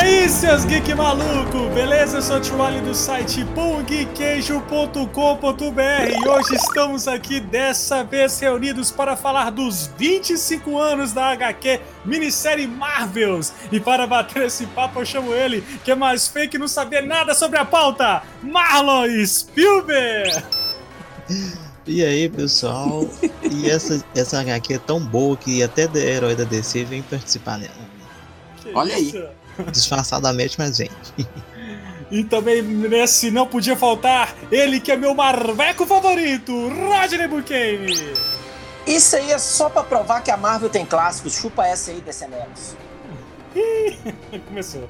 E aí, seus geek maluco, beleza? Eu sou o Tio do site pungqueijo.com.br e hoje estamos aqui dessa vez reunidos para falar dos 25 anos da HQ minissérie Marvels. E para bater esse papo eu chamo ele, que é mais fake não saber nada sobre a pauta, Marlon Spielberg! E aí, pessoal? e essa, essa HQ é tão boa que até da herói da DC vem participar dela. Que Olha isso? aí disfarçadamente, mas vem. E também nesse não podia faltar ele que é meu marveco favorito, Rodney Buchanan. Isso aí é só pra provar que a Marvel tem clássicos. Chupa essa aí, DCMelos. Começou.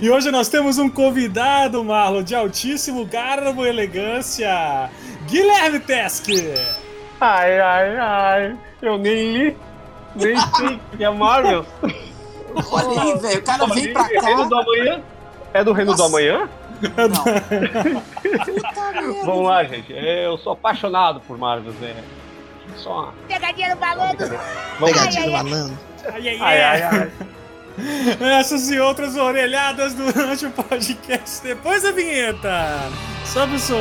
e hoje nós temos um convidado, Marlon, de altíssimo garbo e elegância, Guilherme Teske. Ai, ai, ai, eu nem li, nem sei que é Marvel. Olha aí, velho. O cara vem pra cá. Reino do Amanhã? É do Reino Nossa. do Amanhã? Não. Vamos lá, gente. Eu sou apaixonado por Marvel, né? Só uma... Pegadinha no balão Pegadinha no balão. Ai, ai, ai. ai, ai. Essas e outras orelhadas durante o podcast depois da vinheta. Sobe o som.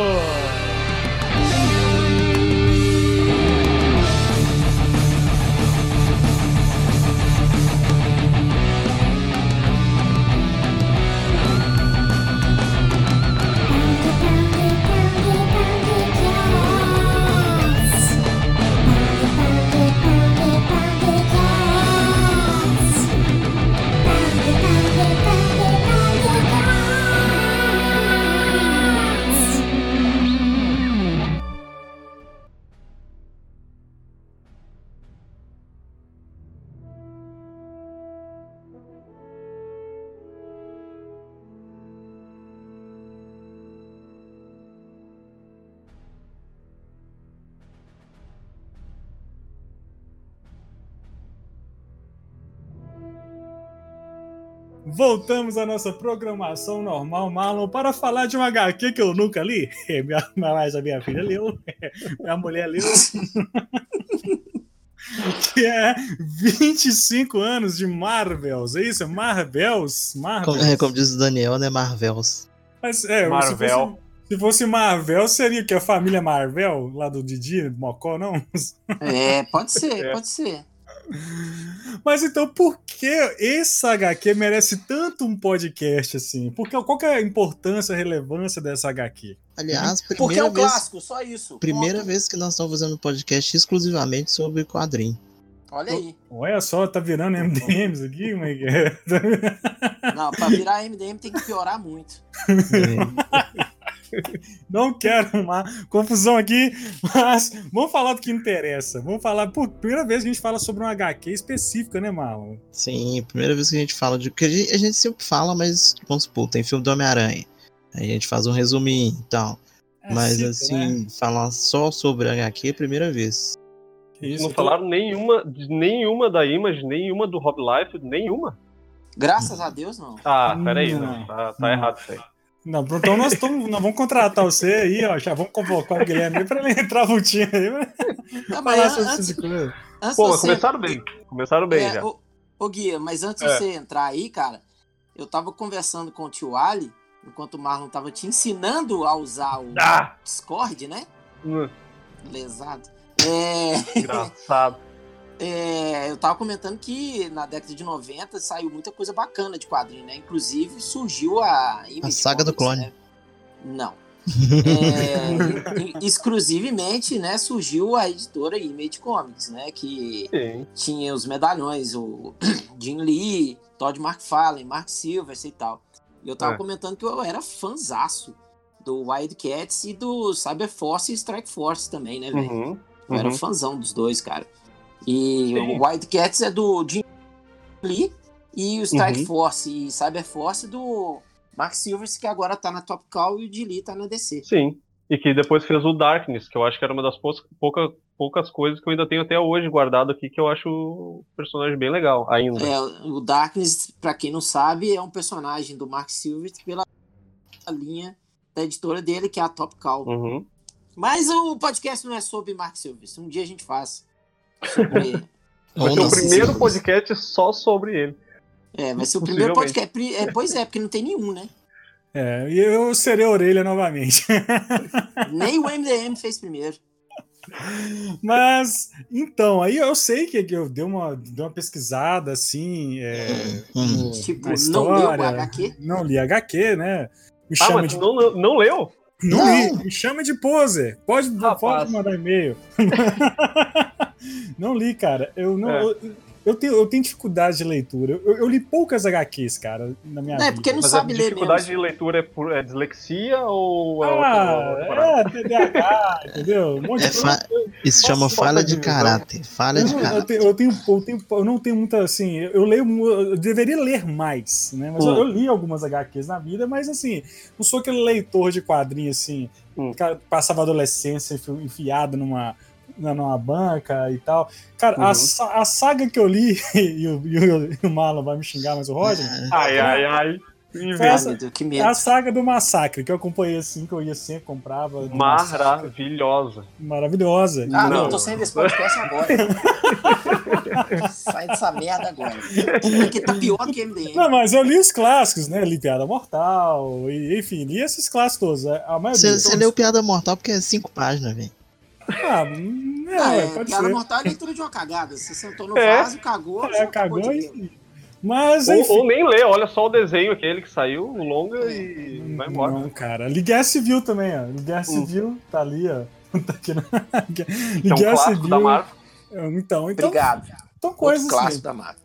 Voltamos à nossa programação normal, Marlon, para falar de um HQ que eu nunca li. Minha, mas a minha filha leu, minha mulher leu. que é 25 anos de Marvels, é isso? Marvels? Marvels. Como, é, como diz o Daniel, né? Marvels. Mas, é, Marvel. Se fosse, se fosse Marvel, seria que a família Marvel, lá do Didi, do Mocó, não? É, pode ser, é. pode ser. Mas então, por que esse HQ merece tanto um podcast assim? Porque, qual que é a importância, a relevância dessa HQ? Aliás, primeira Porque é um vez, clássico, só isso. Primeira ponto. vez que nós estamos fazendo podcast exclusivamente sobre quadrinho. Olha aí. Olha só, tá virando MDMs aqui, como é que é? Não, pra virar MDM tem que piorar muito. É. Não quero uma confusão aqui, mas vamos falar do que interessa. Vamos falar, por primeira vez que a gente fala sobre uma HQ específica, né, Marlon? Sim, primeira vez que a gente fala de. Porque a gente, a gente sempre fala, mas vamos supor, tem filme do Homem-Aranha. Aí a gente faz um resuminho e tal. É mas ciclo, assim, né? falar só sobre a HQ é a primeira vez. Isso, não falaram nenhuma, nenhuma da Image, nenhuma do Rob Life, nenhuma. Graças a Deus, não. Ah, peraí, não. Tá, tá errado isso aí. Não, então nós, tamo, nós vamos contratar você aí, ó. Já vamos convocar o Guilherme para ele entrar voltinha aí. Não, mas antes, antes Pô, você... começaram bem. Começaram bem é, já. Ô, ô Guia, mas antes é. de você entrar aí, cara, eu tava conversando com o tio Ali, enquanto o Marlon tava te ensinando a usar o ah. Discord, né? Hum. Lesado. É... Engraçado. É, eu tava comentando que na década de 90 saiu muita coisa bacana de quadrinho, né? Inclusive surgiu a. a saga Comics, do clone. Né? Não. É, exclusivamente, né, surgiu a editora Image Comics, né, que Sim. tinha os medalhões, o Jim Lee, Todd McFarlane, Mark Silvers e tal. E eu tava é. comentando que eu era fanzaço do Wildcats e do Cyber Force e Strike Force também, né, velho? Uhum, eu era uhum. fãzão dos dois, cara. E Sim. o Wildcats é do Jim Lee e o Strike uhum. Force e Cyber Force do Mark Silvers, que agora tá na Top Call e o Lee tá na DC. Sim. E que depois fez o Darkness, que eu acho que era uma das poucas, poucas coisas que eu ainda tenho até hoje guardado aqui, que eu acho o personagem bem legal ainda. É, o Darkness, para quem não sabe, é um personagem do Mark Silvers pela linha da editora dele, que é a Top Call. Uhum. Mas o podcast não é sobre Mark Silvers. Um dia a gente faz. Vai ser o primeiro podcast só sobre ele. É, vai ser o primeiro podcast. É, pois é, porque não tem nenhum, né? É, e eu serei a orelha novamente. Nem o MDM fez primeiro. Mas, então, aí eu sei que, que eu dei uma, dei uma pesquisada assim. É, hum. tipo, história, não leu o HQ? Não li HQ, né? Me ah, mas de... não, não leu? Não, não, li, me chama de poser. Pode, pode mandar e-mail. Não li, cara. Eu não. É. Eu, eu tenho, eu tenho dificuldade de leitura. Eu, eu li poucas HQs, cara, na minha não, vida. É porque não Mas sabe ler dificuldade de leitura é, por, é dislexia ou é ah, outra, é TDAH, entendeu? Um é fa... Isso Nossa, chama falha de caráter. Falha de caráter. Eu, tenho, eu, tenho, eu, tenho, eu não tenho muita, assim, eu leio, eu deveria ler mais, né? Mas hum. eu, eu, li algumas HQs na vida, mas assim, não sou aquele leitor de quadrinho, assim, hum. que passava adolescência enfiado numa numa banca e tal. Cara, uhum. a, a saga que eu li, e o, e o, e o Marlon vai me xingar, mas o Roger. Ai, ai, ai. Essa. É a saga do Massacre, que eu acompanhei assim, que eu ia sempre, comprava. Maravilhosa. Maravilhosa. Ah, não, eu tô saindo desse podcast agora. Sai dessa merda agora. Porque tá pior do que MDM. Não, mas eu li os clássicos, né? Li Piada Mortal, e, enfim, li esses clássicos todos. Você, você leu Piada Mortal porque é cinco páginas, velho. Ah, é, ah, é pode piada ser. mortal é leitura de uma cagada. Você sentou no é. vaso, cagou, é, cagou e... Mas, ou, ou, nem lê, olha só o desenho aquele que saiu, o longa e vai embora. Não, cara. Guerra Civil também, ó. Guerra hum. Civil tá ali, ó. Tá aqui na... Guerra um Civil. Da Marvel. Então, então. Obrigado. Então, coisas. Outro clássico da Marvel.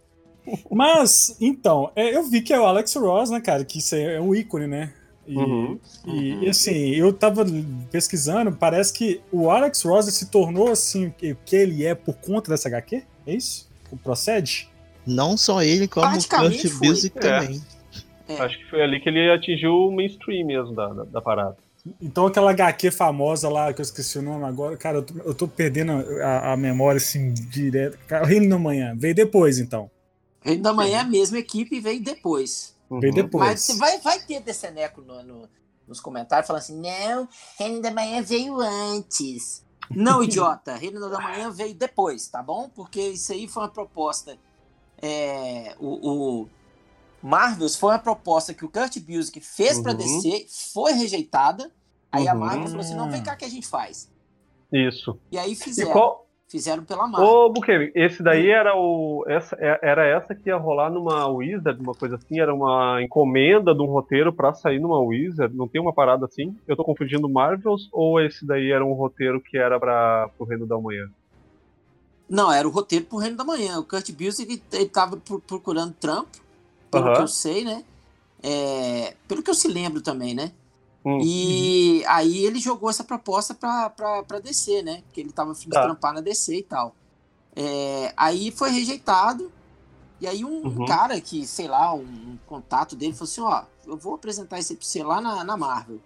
Mas, então, é, eu vi que é o Alex Ross, né, cara? Que isso é um ícone, né? E, uhum. e, e, assim, eu tava pesquisando, parece que o Alex Ross se tornou assim o que ele é por conta dessa HQ? É isso? Procede? Não só ele, como o Kurt Busiek também. É. Acho que foi ali que ele atingiu o mainstream mesmo da, da, da, parada. Então aquela HQ famosa lá, que eu esqueci o nome agora, cara, eu tô, eu tô perdendo a, a, memória assim, direto. O Reino da Manhã, veio depois então. Reino da Manhã é a mesma equipe veio depois. Uhum. Veio depois. Mas você vai, vai ter Deceneco no, no, nos comentários falando assim: não, Reino da Manhã veio antes. Não, idiota, Reino da Manhã veio depois, tá bom? Porque isso aí foi uma proposta. É, o, o Marvels foi uma proposta que o Kurt Busiek fez uhum. para DC, foi rejeitada. Aí uhum. a Marvel falou assim: não, vem cá que a gente faz. Isso. E aí fizeram. E qual, Fizeram pela Marvel. Ô, Bukemi, esse daí era o. Essa, é, era essa que ia rolar numa Wizard, uma coisa assim? Era uma encomenda de um roteiro para sair numa Wizard? Não tem uma parada assim? Eu tô confundindo Marvels ou esse daí era um roteiro que era para o Reino da Manhã? Não, era o roteiro pro Reino da Manhã. O Kurt Busiek ele tava procurando trampo, pelo que eu sei, né? É, pelo que eu se lembro também, né? Hum. E aí ele jogou essa proposta pra, pra, pra DC, né? Porque ele tava afim de tá. trampar na DC e tal. É, aí foi rejeitado. E aí um uhum. cara que, sei lá, um, um, contato dele falou assim, ó, eu vou apresentar esse pra você lá na, na Marvel.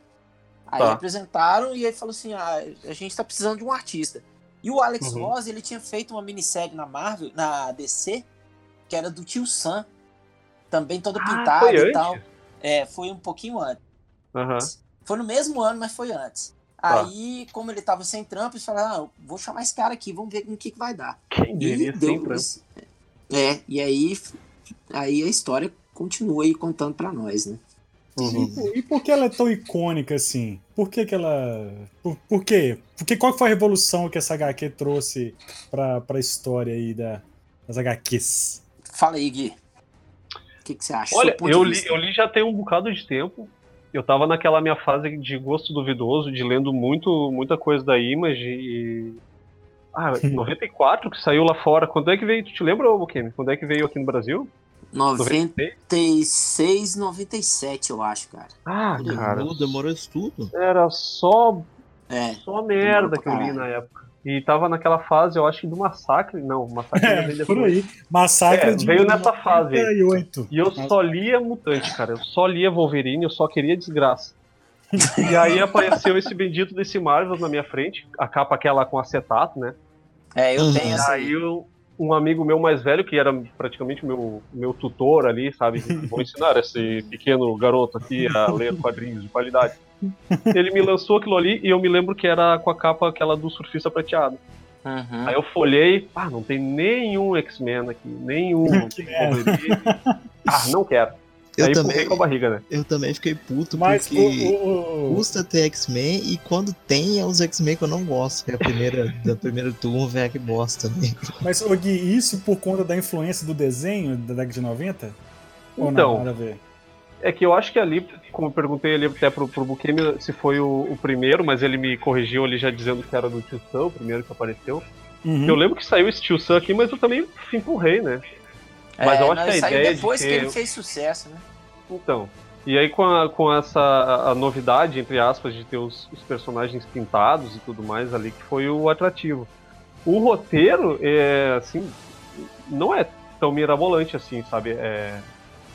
Aí tá. apresentaram e ele falou assim, ah, a gente tá precisando de um artista. E o Alex uhum. Ross, ele tinha feito uma minissérie na Marvel, na DC, que era do Tio Sam. Também toda ah, pintada e tal. É, foi um pouquinho antes. Uhum. Foi no mesmo ano, mas foi antes. Tá. Aí, como ele tava sem trampo, eles falaram, ah, vou chamar esse cara aqui, vamos ver o que, que vai dar. Quem diria e sem trampo? É, e aí, aí a história continua aí contando para nós, né? Uhum. E, e, por que ela é tão icônica assim? Por que, que ela. Por, por quê? Porque qual foi a revolução que essa HQ trouxe pra, pra história aí da, das HQs? Fala aí, Gui. O que, que você acha? Olha, eu li, eu li já tem um bocado de tempo eu tava naquela minha fase de gosto duvidoso, de lendo muito, muita coisa da Image e. Ah, 94 que saiu lá fora. Quando é que veio? Tu te lembra, Bukemi? Quando é que veio aqui no Brasil? 96, 97, eu acho, cara. Ah, cara. Demorou isso tudo. Era só. É. Só merda que eu li na época. E tava naquela fase, eu acho do massacre. Não, massacre é, veio depois. Por aí. Massacre é, de veio nessa fase. Aí. E eu só lia mutante, cara. Eu só lia Wolverine, eu só queria desgraça. e aí apareceu esse bendito desse Marvel na minha frente, a capa aquela com acetato, né? É, eu tenho essa. Aí eu, um amigo meu mais velho, que era praticamente meu, meu tutor ali, sabe? Vou ensinar esse pequeno garoto aqui a ler quadrinhos de qualidade. Ele me lançou aquilo ali e eu me lembro que era com a capa aquela do surfista prateado. Uhum. Aí eu folhei, ah, não tem nenhum X-Men aqui, nenhum. Não ah, não quero. Eu Aí também, com a barriga, né? Eu também fiquei puto Mas porque o, o, custa ter X-Men e quando tem é os X-Men que eu não gosto, que é a primeira, da primeira turma, velho, que bosta. Né? Mas, Gui, isso por conta da influência do desenho da década de 90? Ou então, não, nada a ver? É que eu acho que ali, como eu perguntei ali até pro, pro Bukemi se foi o, o, primeiro, mas ele me corrigiu ali já dizendo que era do Tio Sam, o primeiro que apareceu. Uhum. Eu lembro que saiu esse Tio Sam aqui, mas eu também empurrei, né? Mas é, eu acho que a ideia depois de que... que ele fez sucesso, né? Então, e aí com, a, com essa a, a novidade, entre aspas, de ter os, os, personagens pintados e tudo mais ali, que foi o atrativo. O roteiro, é, assim, não é tão mirabolante assim, sabe? É,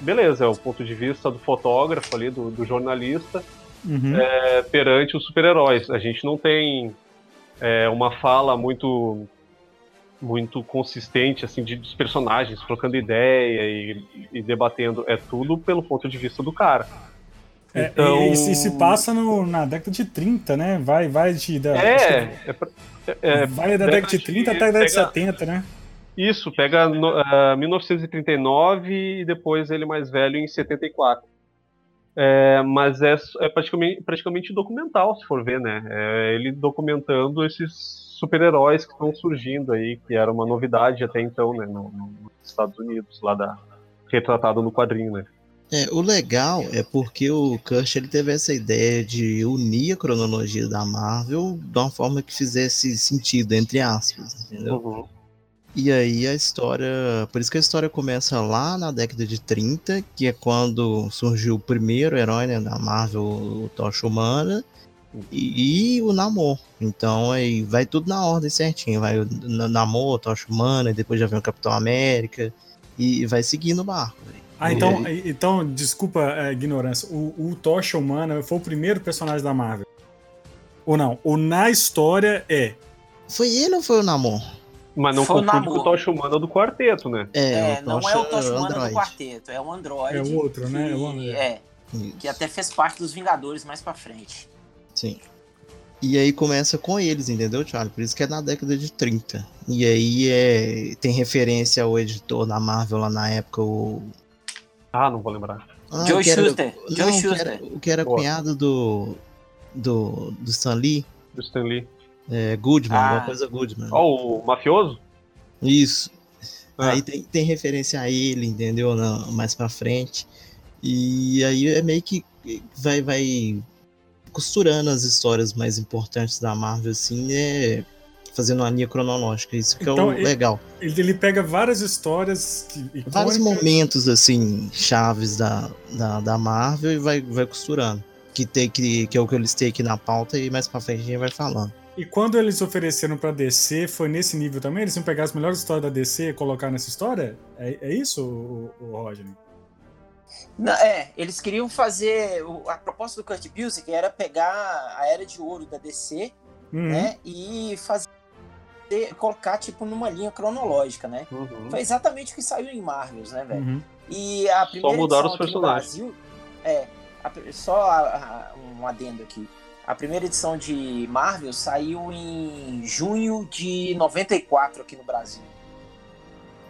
beleza, é o ponto de vista do fotógrafo ali, do, do jornalista, uhum. é, perante os super-heróis. A gente não tem é, uma fala muito muito consistente assim de, dos personagens trocando ideia e, e, debatendo é tudo pelo ponto de vista do cara é, então... e, e, se passa no, na década de 30, né? Vai, vai de. Da, é, é, é, vai da década de 30 até a década de 70, né? Isso, pega no, uh, 1939 e depois ele mais velho em 74. É, mas é, é praticamente, praticamente documental, se for ver, né? É ele documentando esses super-heróis que estão surgindo aí, que era uma novidade até então, né, no, no, nos Estados Unidos, lá da retratado no quadrinho, né. É, o legal é porque o Kurt ele teve essa ideia de unir a cronologia da Marvel de uma forma que fizesse sentido, entre aspas, entendeu? Uhum. E aí a história. Por isso que a história começa lá na década de 30, que é quando surgiu o primeiro herói né, da Marvel, o Tocha Humana e, e, o Namor. Então aí vai tudo na ordem certinho. Vai o Namor, Tocha Humana, e depois já vem o Capitão América. E vai seguindo o barco. Véio. Ah, então, então desculpa a ignorância. O, o Tocha Humana foi o primeiro personagem da Marvel. Ou não? Ou na história é. Foi ele ou foi o Namor? Mas não foi confunde com o Tocha Humana do quarteto, né? É, é não é o Tocha Humana do quarteto, é o Android. É o outro, né? É, o é, que até fez parte dos Vingadores mais pra frente. Sim. E aí começa com eles, entendeu, Charlie? Por isso que é na década de 30. E aí é, tem referência ao editor da Marvel lá na época, o. Ah, não vou lembrar. Ah, Joe Schuster. Era, Joe não, Schuster. Que era, o que era Boa. cunhado do. do. do Stan Lee. Do Stan Lee. É, Goodman, ah. alguma coisa Goodman. Oh, o mafioso? Isso. Ah. Aí tem, tem referência a ele, entendeu? Não, mais pra frente. E aí é meio que vai, vai costurando as histórias mais importantes da Marvel, assim, é fazendo uma linha cronológica. Isso que então, é o ele, legal. Ele, ele, pega várias histórias. Que, Vários momentos, assim, chaves da, da, da, Marvel e vai, vai costurando. Que, tem, que, que é o que eles têm aqui na pauta e mais pra frente a gente vai falando. E quando eles ofereceram pra DC, foi nesse nível também? Eles iam pegar as melhores histórias da DC e colocar nessa história? É, é isso, o, o Roger? Não, é, eles queriam fazer. A proposta do Kurt Busiek era pegar a Era de Ouro da DC, uhum. né? E fazer. colocar, tipo, numa linha cronológica, né? Uhum. Foi exatamente o que saiu em Marvels, né, velho? Uhum. E a primeira só mudaram os personagens. Brasil, é, a, só a, a, um adendo aqui. A primeira edição de Marvel saiu em junho de 94 aqui no Brasil.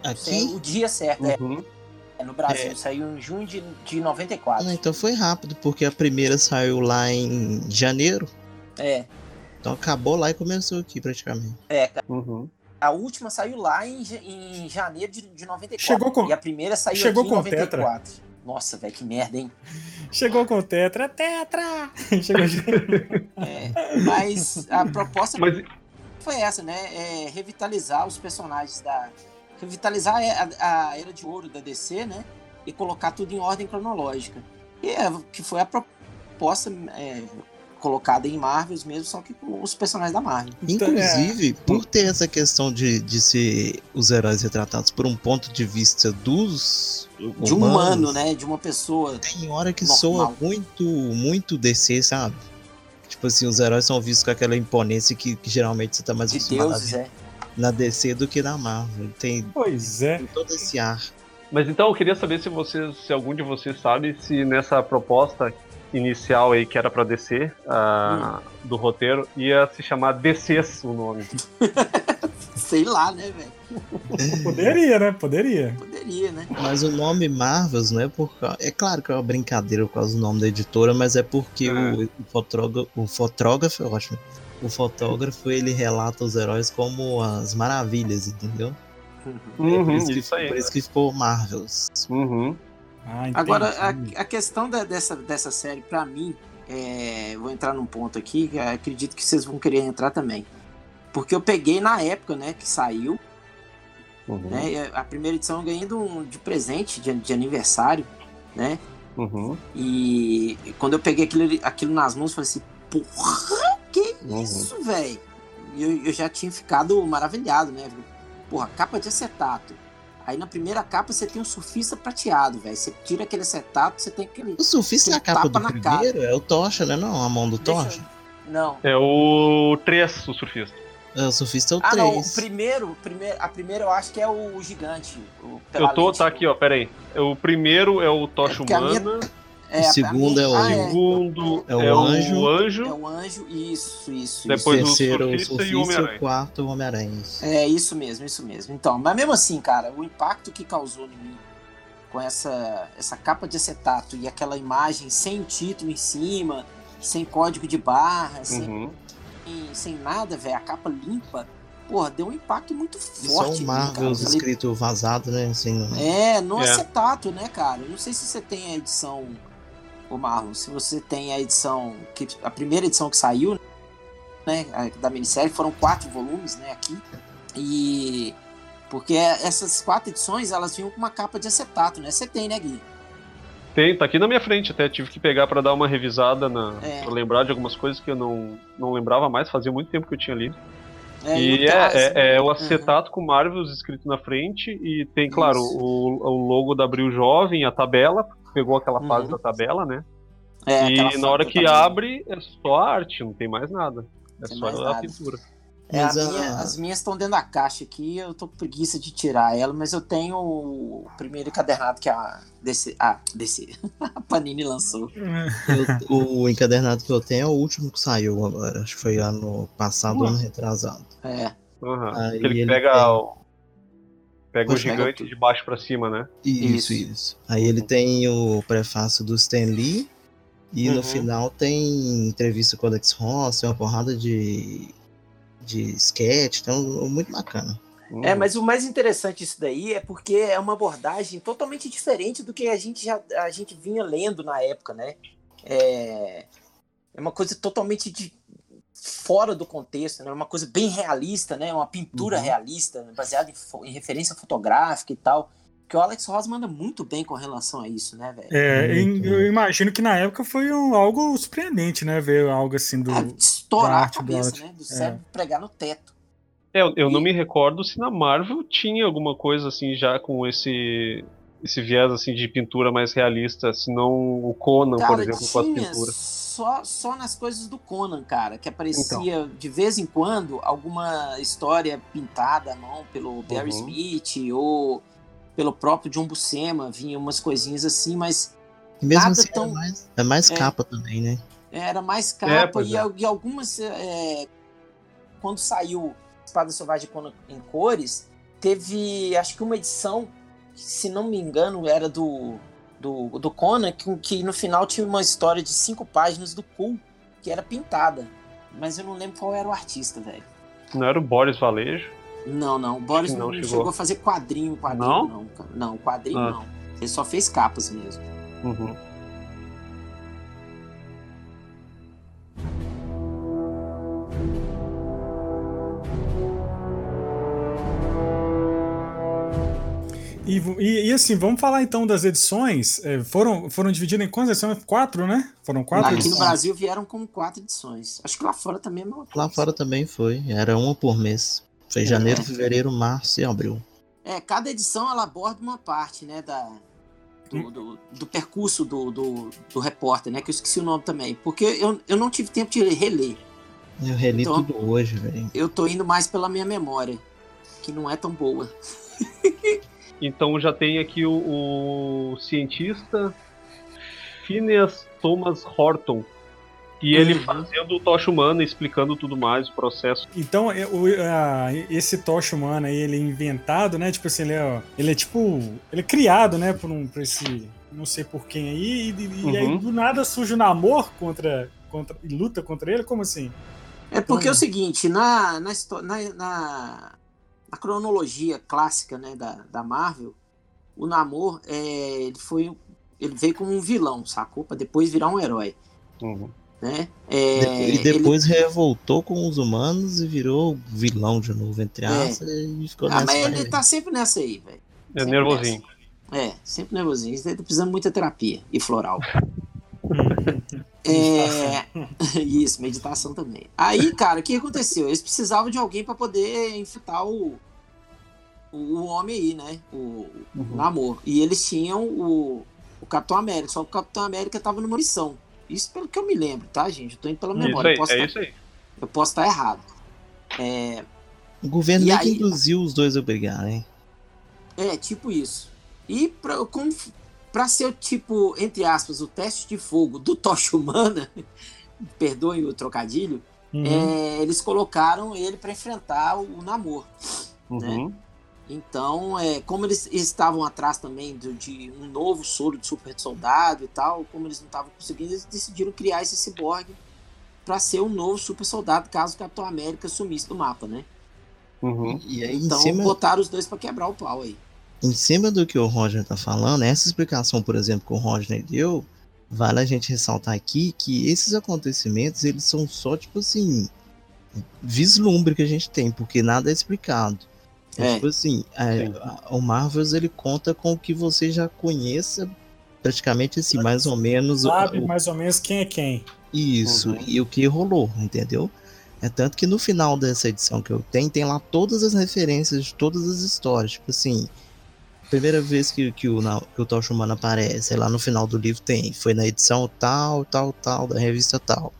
Aqui? o dia certo, é. uhum. é. É, no Brasil, é. saiu em junho de, de 94. Ah, então foi rápido, porque a primeira saiu lá em janeiro. É. Então acabou lá e começou aqui praticamente. É, uhum. A última saiu lá em, em janeiro de, de 94. Chegou com, e a primeira saiu chegou aqui com em 94. Tetra. Nossa, velho, que merda, hein? Chegou com Tetra, Tetra! Chegou... é, mas a proposta mas... foi essa, né? É revitalizar os personagens da, revitalizar a, a, era de ouro da DC, né? E colocar tudo em ordem cronológica. E é, que foi a proposta é, colocada em Marvels mesmo, só que com os personagens da Marvel. Inclusive, é. por ter essa questão de, de ser os heróis retratados por um ponto de vista dos de um humano, né? De uma pessoa. Tem hora que normal. soa muito, muito DC, sabe? Tipo assim, os heróis são vistos com aquela imponência que, que geralmente você tá mais de deuses, é na DC do que na Marvel. Tem, pois é. Tem todo esse ar. Mas então eu queria saber se vocês, se algum de vocês sabe se nessa proposta inicial aí que era para DC uh, hum. do roteiro ia se chamar DCs o nome. Sei lá, né, velho? Poderia, né? Poderia. Poderia, né? Mas o nome Marvels não é por É claro que é uma brincadeira por causa do nome da editora, mas é porque é. O, o, fotógrafo, o fotógrafo, eu acho. O fotógrafo ele relata os heróis como as maravilhas, entendeu? Uhum, é por, isso isso que, por isso que ficou Marvels. Uhum. Ah, Agora, a, a, questão da, dessa, dessa série, para mim, é, vou entrar num ponto aqui, que acredito que vocês vão querer entrar também. Porque eu peguei na época, né, que saiu. Uhum. Né, a primeira edição eu ganhei de, de presente de, de aniversário, né? Uhum. E quando eu peguei aquilo, aquilo nas mãos, eu falei assim, porra, que uhum. isso, velho? Eu, eu já tinha ficado maravilhado, né? Porra, capa de acetato. Aí na primeira capa você tem um surfista prateado, velho. Você tira aquele acetato, você tem aquele. O surfista é a capa do primeiro? Cara. É o Tocha, né? Não, a mão do Deixa Tocha? Eu... Não. É o 3, o surfista. É, o surfista é o 3. Ah, não, o primeiro, primeiro, a primeira eu acho que é o gigante. O, eu tô, tá aqui, ó, pera aí. O primeiro é o Tocha é Humana. É, o segundo é o, ah, é. segundo é o, é o anjo. o anjo. É o anjo, isso, isso. Depois o terceiro, o surfista, e o Homem-Aranha. o quarto, o Homem-Aranha. É, isso mesmo, isso mesmo. Então, mas mesmo assim, cara, o impacto que causou em mim com essa, essa capa de acetato e aquela imagem sem o título em cima, sem código de barra, uhum. sem, sem nada, velho, a capa limpa porra, deu um impacto muito forte. Só o Marvel escrito vazado, né? Assim, é, no é. acetato, né, cara? Eu não sei se você tem a edição o Marlon, se você tem a edição, que a primeira edição que saiu, né, da minissérie, foram quatro volumes, né, aqui, e porque essas quatro edições, elas vinham com uma capa de acetato, né, você tem, né, Gui? Tem, tá aqui na minha frente até, tive que pegar para dar uma revisada, na, é. pra lembrar de algumas coisas que eu não, não lembrava mais, fazia muito tempo que eu tinha lido. É, e é, é, é, o acetato uhum. com Marvels escrito na frente e tem, claro, o, o logo da Abril Jovem, a tabela, pegou aquela uhum. fase da tabela, né? É, e na hora que abre, é só a arte, não tem mais nada. É tem só a nada. pintura. É, a minha, as minhas estão dentro da caixa aqui, eu tô com preguiça de tirar ela, mas eu tenho o primeiro encadernado que a DC, ah, DC, a Panini lançou. Eu, o encadernado que eu tenho é o último que saiu agora, acho que foi ano passado, ano retrasado. É. Uhum. Aí ele, ele pega tem... o, pega o gigante de baixo para cima, né? Isso, isso, isso. Aí ele tem o prefácio do Stan Lee e uhum. no final tem entrevista com o Alex Ross, tem uma porrada de, de sketch, então muito bacana. Uhum. É, mas o mais interessante disso daí é porque é uma abordagem totalmente diferente do que a gente já a gente vinha lendo na época, né? É, é uma coisa totalmente de, fora do contexto, né? É uma coisa bem realista, né? Uma pintura uhum. realista, baseada em, em referência fotográfica e tal. Porque o Alex Ross manda muito bem com relação a isso, né, velho? É, eu imagino que na época foi um, algo surpreendente, né? Ver algo assim do. Ah, estourar a cabeça, do né? Do cérebro é. pregar no teto. É, eu, eu e... não me recordo se na Marvel tinha alguma coisa assim já com esse esse viés assim de pintura mais realista, se não o Conan, cara, por exemplo, com as pinturas. Só, só nas coisas do Conan, cara, que aparecia então. de vez em quando alguma história pintada à mão pelo Barry uhum. Smith ou pelo próprio John Buscema, vinha umas coisinhas assim, mas mesmo nada assim, tão... é mais, é mais é, capa também, né? Era mais capa é, e, é. e, algumas é, quando saiu Espada Selvagem em cores, teve acho que uma edição, se não me engano, era do do, do Conan, que, que no final tinha uma história de cinco páginas do Cool, que era pintada. Mas eu não lembro qual era o artista, velho. Não era o Boris Valejo? Não, não. O Boris não, não chegou. chegou. a fazer quadrinho, quadrinho não, não. Não, quadrinho ah. não. Ele só fez capas mesmo. Uhum. E, e, e, assim, vamos falar então das edições. É, foram, foram divididas em quantas edições? Quatro, né? Foram quatro Aqui edições. no Brasil vieram com quatro edições. Acho que lá fora também é uma Lá fora também foi. Era uma por mês. Foi janeiro, é. fevereiro, março e abril. É, cada edição ela aborda uma parte, né, da, do, hum. do, do percurso do, do, do, repórter, né, que eu esqueci o nome também, porque eu, eu não tive tempo de reler. Eu reli então, tudo hoje, velho. Eu tô indo mais pela minha memória, que não é tão boa. então já tem aqui o, o cientista Phineas Thomas Horton, E ele uhum. fazendo o tocha humana, explicando tudo mais, o processo. Então, é, o, esse tocha humana aí, ele é inventado, né? Tipo assim, ele é, ele é tipo. Ele é criado, né? Por, um, por esse. Não sei por quem aí. E, e uhum. aí do nada surge o namor contra, contra. E luta contra ele? Como assim? É porque é o seguinte, na, na, na, na, na cronologia clássica né, da, da Marvel, o Namor é, ele foi. Ele veio como um vilão, sacou? Pra depois virar um herói. Uhum. Né? É, e depois ele... revoltou com os humanos e virou vilão de novo, entre é. aspas. É. E ficou ah, mas ele tá sempre nessa aí, velho. É nervosinho. Nessa. É, sempre nervosinho. Ele tá precisando de muita terapia e floral. é... Isso, meditação também. Aí, cara, o que aconteceu? Eles precisavam de alguém para poder enfrentar o, o homem aí, né? O, uhum. o namoro. E eles tinham o, o Capitão América, só que o Capitão América tava numa missão. Isso pelo que eu me lembro, tá, gente? Eu tô indo pela memória. Isso aí, é estar, isso aí. Eu posso estar errado. É... O governo nem aí... induziu os dois a brigar, né? É, tipo isso. E pra, como, pra ser, tipo, entre aspas, o teste de fogo do Tocha Humana, perdoem o trocadilho, uhum. é, eles colocaram ele para enfrentar o, o Namor. Né? Uhum. Né? Então, é, como eles estavam atrás também de, de, um novo soro de super soldado e tal, como eles não estavam conseguindo, eles decidiram criar esse ciborgue para ser um novo super soldado caso o Capitão América sumisse do mapa, né? Uhum. E aí, então cima... botaram os dois para quebrar o pau aí. Em cima do que o Roger tá falando, essa explicação, por exemplo, que o Roger deu, vale a gente ressaltar aqui que esses acontecimentos, eles são só, tipo assim, vislumbre que a gente tem, porque nada é explicado. É. Tipo assim, é, o Marvels ele conta com o que você já conheça praticamente assim, mais ou menos. Sabe o, mais ou menos quem é quem. Isso, uhum. e o que rolou, entendeu? É tanto que no final dessa edição que eu tenho, tem lá todas as referências de todas as histórias. Tipo assim, primeira vez que, que, o, que o Tocha Humano aparece, lá no final do livro tem, foi na edição tal, tal, tal, da revista tal.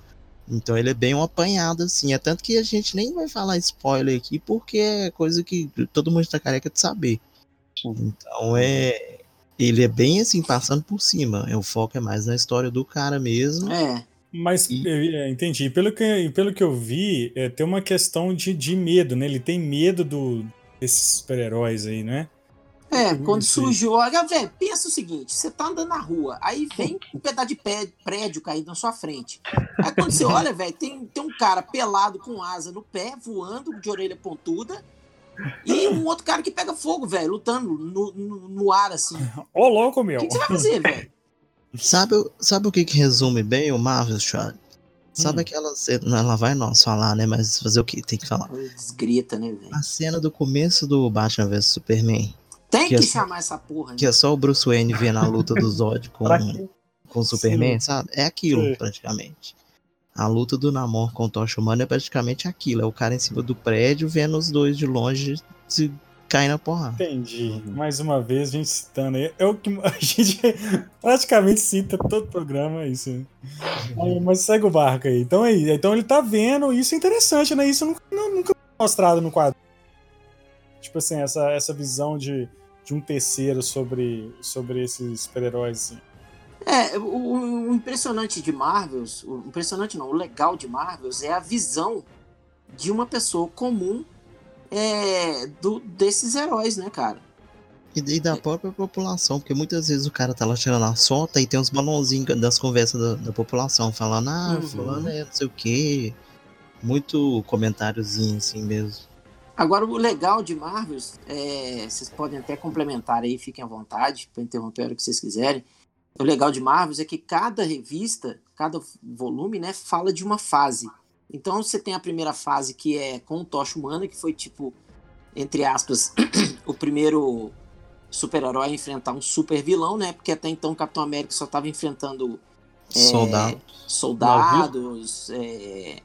Então ele é bem um apanhado, assim. É tanto que a gente nem vai falar spoiler aqui, porque é coisa que todo mundo está careca de saber. Então é. Ele é bem assim, passando por cima. O foco é mais na história do cara mesmo. É. Mas e... é, entendi. Pelo que, pelo que eu vi, é, tem uma questão de, de medo, né? Ele tem medo do, desses super-heróis aí, né? É, quando surgiu, olha, velho, pensa o seguinte: você tá andando na rua, aí vem um pedaço de prédio caído na sua frente. Aí quando você olha, velho, tem, tem um cara pelado com asa no pé, voando, de orelha pontuda, e um outro cara que pega fogo, velho, lutando no, no, no, ar, assim. Ô, louco, meu. O que, que, você vai fazer, velho? Sabe, sabe o que, que resume bem o Marvel Shot? Sabe hum. aquela cena. Ela vai nós falar, né? Mas fazer o que? Tem que falar. Desgrita, né, velho? A cena do começo do Batman vs Superman tem que, que é, chamar essa porra. Que é só o Bruce Wayne vendo a luta do Zod com, com o Superman, Sim. sabe? É aquilo, Sim. praticamente. A luta do Namor com o Tocha Humana é praticamente aquilo. É o cara em cima do prédio vendo os dois de longe se cair na porrada. Entendi. Mais uma vez, a gente citando aí. É o que a gente praticamente cita todo o programa, é isso. Aí, mas segue o barco aí. Então é isso. Então ele tá vendo, isso é interessante, né? Isso nunca, nunca mostrado no quadro. Tipo assim, essa, essa visão de de um terceiro sobre, sobre esses super-heróis. Assim. É, o, o, impressionante de Marvels, o impressionante não, o legal de Marvels é a visão de uma pessoa comum é, do, desses heróis, né, cara? E, e da própria população, porque muitas vezes o cara tá lá tirando a solta e tem uns balãozinhos das conversas da, da população, falando, ah, uhum. fulano é não sei o quê. Muito comentáriozinho assim mesmo. Agora, o legal de Marvels, é, vocês podem até complementar aí, fiquem à vontade para interromper hora que vocês quiserem. O legal de Marvels é que cada revista, cada volume, né, fala de uma fase. Então você tem a primeira fase que é com o Tocha Humana, que foi tipo, entre aspas, o primeiro super-herói a enfrentar um super vilão, né? Porque até então o Capitão América só estava enfrentando é, soldados, soldados é,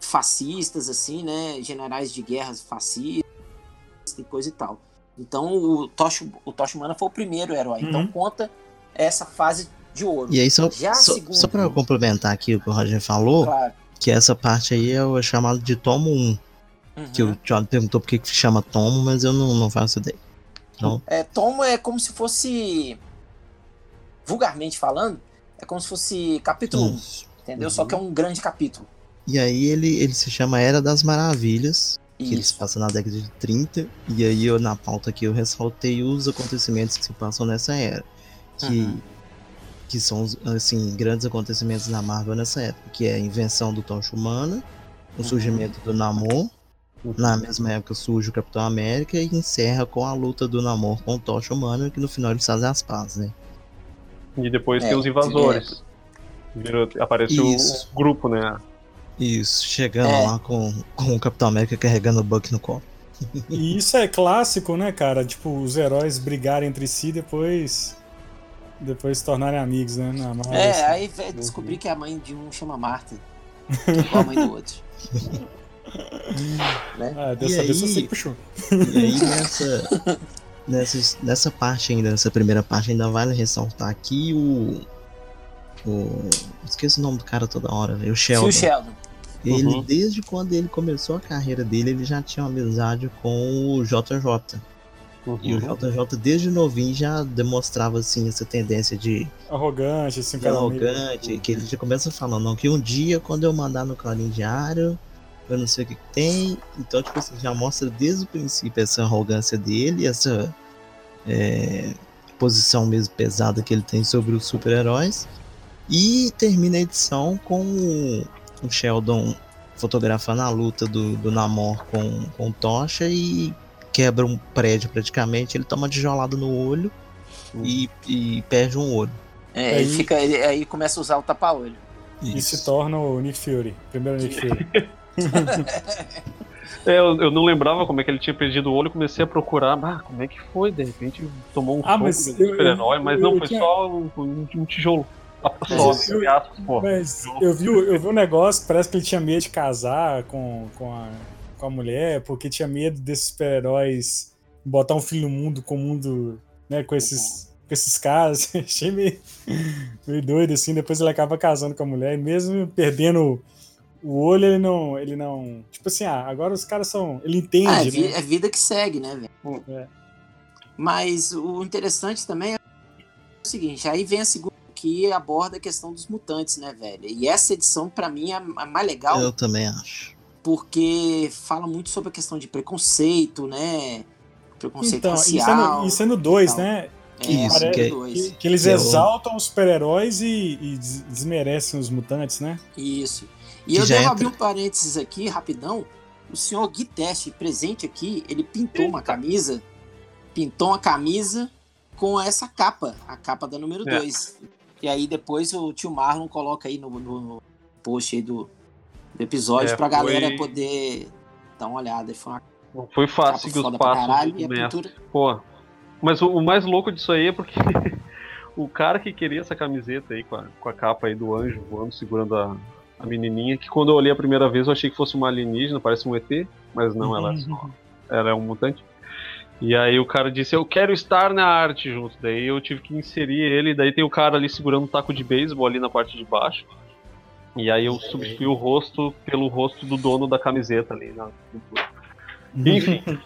fascistas, assim, né? Generais de guerras fascistas e coisa e tal. Então o Tosh, o Tosh Humana foi o primeiro herói. Então, uhum. Então conta essa fase de ouro. E aí, só, só, só para complementar aqui o que o Roger falou, claro. que essa parte aí é o chamado de tomo 1. Uhum. Que o John perguntou por que chama tomo, mas eu não, não faço ideia. Então... É, tomo é como se fosse, vulgarmente falando, é como se fosse capítulo 1. Entendeu? Uhum. Só que é um grande capítulo. E aí ele, ele se chama Era das Maravilhas. Que eles passam na década de 30. E aí eu, na pauta aqui eu ressaltei os acontecimentos que se passam nessa era. Que, uhum. que são assim, grandes acontecimentos da Marvel nessa época. Que é a invenção do Tocha Humana, o uhum. surgimento do Namor. Na mesma época surge o Capitão América e encerra com a luta do Namor com o Tocha Humana, que no final eles fazem as pazes, né? E depois é, tem os invasores. É. aparece o grupo, né? Isso, chegando é. lá com, com o Capitão América carregando o Buck no colo. E isso é clássico, né, cara? Tipo, os heróis brigarem entre si e depois. Depois se tornarem amigos, né? Na é, assim. aí descobri que a mãe de um chama Marta. igual a mãe do outro. né? Ah, dessa vez você puxou. E aí nessa, nessa, nessa parte ainda, nessa primeira parte, ainda vale ressaltar aqui o. O. Esqueço o nome do cara toda hora, o Sheldon. O Sheldon. Ele, uhum. desde quando ele começou a carreira dele, ele já tinha uma amizade com o JJ. Uhum. E o JJ, desde novinho, já demonstrava assim essa tendência de. Arrogante, assim, de arrogante. Que ele já começa falando, não, que um dia, quando eu mandar no Clarim Diário, eu não sei o que, que tem. Então, tipo assim, já mostra desde o princípio essa arrogância dele, essa é, posição mesmo pesada que ele tem sobre os super-heróis. E termina a edição com o Sheldon fotografando a luta do, do Namor com, com tocha e quebra um prédio praticamente. Ele toma tijolada no olho hum. e, e perde um olho. É, aí, ele fica, ele, aí começa a usar o tapa-olho. E se torna o Nick Fury, primeiro Nick Fury. é, eu, eu, não lembrava como é que ele tinha perdido o olho, comecei a procurar, ah, como é que foi? De repente tomou um ah, soco mas do super-herói, mas não, foi tinha... só um, um tijolo. Mas, eu, mas eu, vi, eu vi um negócio que parece que ele tinha medo de casar com, com, a, com a mulher, porque tinha medo desses super-heróis botar um filho no mundo com o mundo, né, com esses, com esses caras. Achei meio, meio doido, assim. Depois ele acaba casando com a mulher, e mesmo perdendo o olho, ele não. Ele não. Tipo assim, ah, agora os caras são. Ele entende. Ah, é, vi, né? é vida que segue, né, velho? É. Mas o interessante também é o seguinte: aí vem a segunda que aborda a questão dos mutantes, né, velho? E essa edição, para mim, é a mais legal. Eu também acho. Porque fala muito sobre a questão de preconceito, né? Preconceito então, racial. Isso é no, isso é no 2, né? É, isso, que, que, que, eles que exaltam os super-heróis e, e, desmerecem os mutantes, né? Isso. E eu devo entra... abrir um parênteses aqui, rapidão. O senhor Gui Teste, presente aqui, ele pintou Eita. uma camisa. Pintou uma camisa com essa capa, a capa da número 2. É. E aí depois o tio Marlon coloca aí no, no post aí do, do episódio é, pra galera foi... poder dar uma olhada. Foi uma Não foi fácil que os passos caralho, pintura... Pô, mas o, o, mais louco disso aí é porque o cara que queria essa camiseta aí com a, com a capa aí do anjo voando, segurando a, a menininha, que quando eu olhei a primeira vez eu achei que fosse uma alienígena, parece um ET, mas não, ela, é só, ela é um mutante. E aí o cara disse, eu quero estar na arte junto. Daí eu tive que inserir ele, daí tem o cara ali segurando um taco de beisebol ali na parte de baixo. E aí eu substituí o rosto pelo rosto do dono da camiseta ali na Enfim.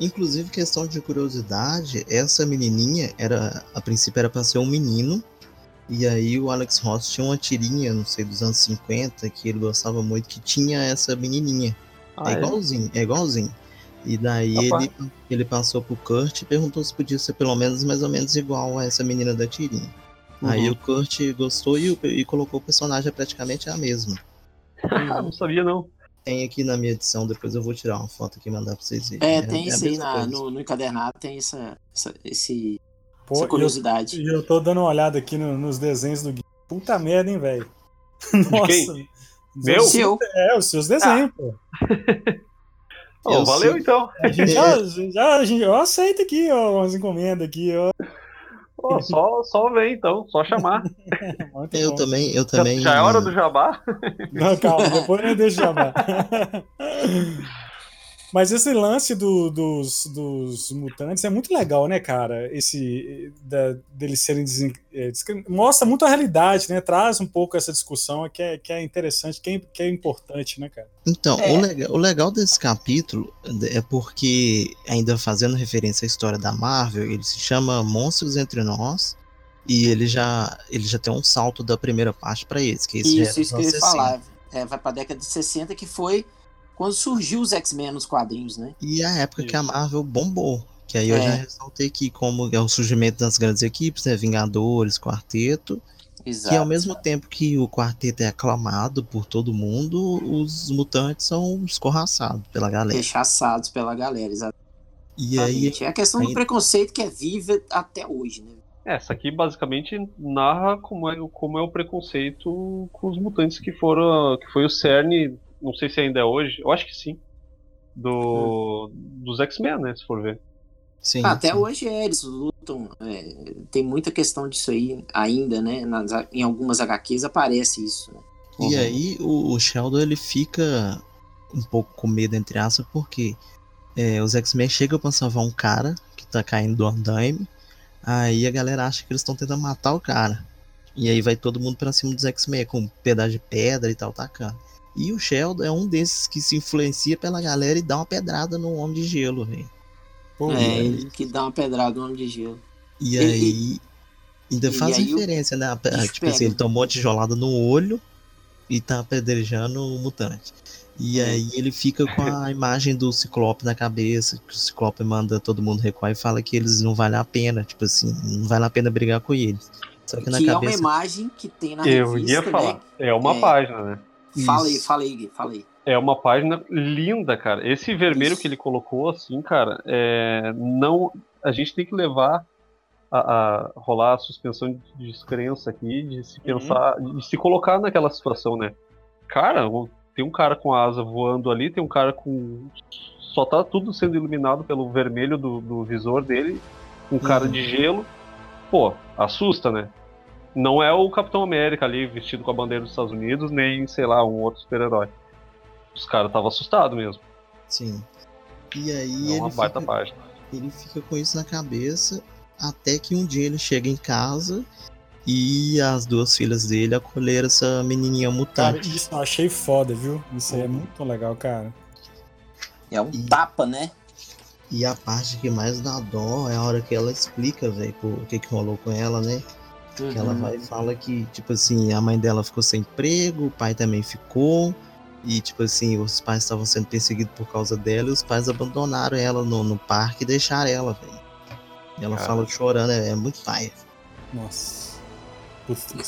Inclusive, questão de curiosidade, essa menininha era, a princípio era para ser um menino, e aí o Alex Ross tinha uma tirinha, não sei, dos anos 50, que ele gostava muito, que tinha essa menininha. Ah, é igualzinho, é? é igualzinho. E daí ele, ele passou pro Kurt e perguntou se podia ser pelo menos mais ou menos igual a essa menina da tirinha. Uhum. Aí o Kurt gostou e, e, colocou o personagem praticamente a mesma. não sabia não. Tem aqui na minha edição, depois eu vou tirar uma foto aqui e mandar pra vocês verem. É, é tem é, isso aí na, no, no encadernado, tem essa, essa, esse, Pô, essa curiosidade. E eu, eu, tô dando uma olhada aqui no, nos desenhos do Gui. Puta merda, hein, velho? Nossa. Meu? Seu? É, os seus desenhos, ah. pô. Oh, valeu então. A gente já, já, a gente, eu aceito aqui, ó, umas encomendas aqui, ó. Pô, só, só vem então, só chamar. eu bom. também, eu também. Já, já, é hora do jabá? Não, calma, depois eu deixo jabá. Mas esse lance do, dos, dos mutantes é muito legal, né, cara? Esse da, deles serem é, mostra muito a realidade, né? Traz um pouco essa discussão que é, que é interessante, que é, que é importante, né, cara? Então, é. o, legal, o legal desse capítulo é porque, ainda fazendo referência à história da Marvel, ele se chama Monstros Entre Nós. E ele já, ele já tem um salto da primeira parte para esse. Que esse isso, isso que eu ia falar. É, vai pra década de 60, que foi quando surgiu os X-Men nos quadrinhos, né? E a época isso. que a Marvel bombou. Que aí eu é. já ressaltei que como é o surgimento das grandes equipes, né? Vingadores, Quarteto. Exato. Que ao mesmo tempo que o quarteto é aclamado por todo mundo, os mutantes são escorraçados pela galera. Rechaçados pela galera, exato. E aí, é a questão aí... do preconceito que é viva até hoje, né? É, essa aqui basicamente narra como é, como é o preconceito com os mutantes que foram. que foi o cerne, não sei se ainda é hoje, eu acho que sim. Do, hum. Dos X-Men, né? Se for ver. Sim, ah, até sim. hoje é, eles lutam. É, tem muita questão disso aí ainda, né? Nas, em algumas HQs aparece isso, né? E uhum. aí o, o, Sheldon ele fica um pouco com medo, entre aspas, porque é, os X-Men chegam pra salvar um cara que tá caindo do andaime. Aí a galera acha que eles estão tentando matar o cara. E aí vai todo mundo pra cima dos X-Men com um pedaço de pedra e tal, tacando. E o Sheldon é um desses que se influencia pela galera e dá uma pedrada no Homem de Gelo, velho. É, ele que dá uma pedrada no Homem de Gelo. E ele, aí. Ainda e faz referência, né? Tipo assim, ele tomou uma tijolada no olho e tá apedrejando o mutante. E é. aí ele fica com a imagem do Ciclope na cabeça, que o Ciclope manda todo mundo recuar e fala que eles não vale a pena, tipo assim, não vale a pena brigar com eles. Só que, na que cabeça... é uma imagem que tem na Eu revista, ia falar, né? é uma é... página, né? Fala aí, fala aí, fala aí. É uma página linda, cara. Esse vermelho Isso. que ele colocou, assim, cara, é... não. A gente tem que levar a, a, rolar a suspensão de descrença aqui, de se uhum. pensar, uhum. de se colocar naquela situação, né? Cara, tem um cara com a asa voando ali, tem um cara com. Só tá tudo sendo iluminado pelo vermelho do, do visor dele, um cara de gelo. Pô, assusta, né? Não é o Capitão América ali vestido com a bandeira dos Estados Unidos, nem, sei lá, um outro super-herói. Os caras estavam assustados mesmo. Sim. E aí. É uma baita fica, página. Ele fica com isso na cabeça até que um dia ele chega em casa e as duas filhas dele acolheram essa menininha mutante. Cara, isso eu achei foda, viu? Isso aí é muito legal, cara. É um e, tapa, né? E a parte que mais dá dó é a hora que ela explica, velho, o que que rolou com ela, né? Uhum. Que ela uhum. vai e fala que, tipo assim, a mãe dela ficou sem emprego, o pai também ficou. E, tipo assim, os pais estavam sendo perseguidos por causa dela e os pais abandonaram ela no, no parque e deixaram ela, velho. Ela Cara. fala chorando, é, é muito pai. Nossa.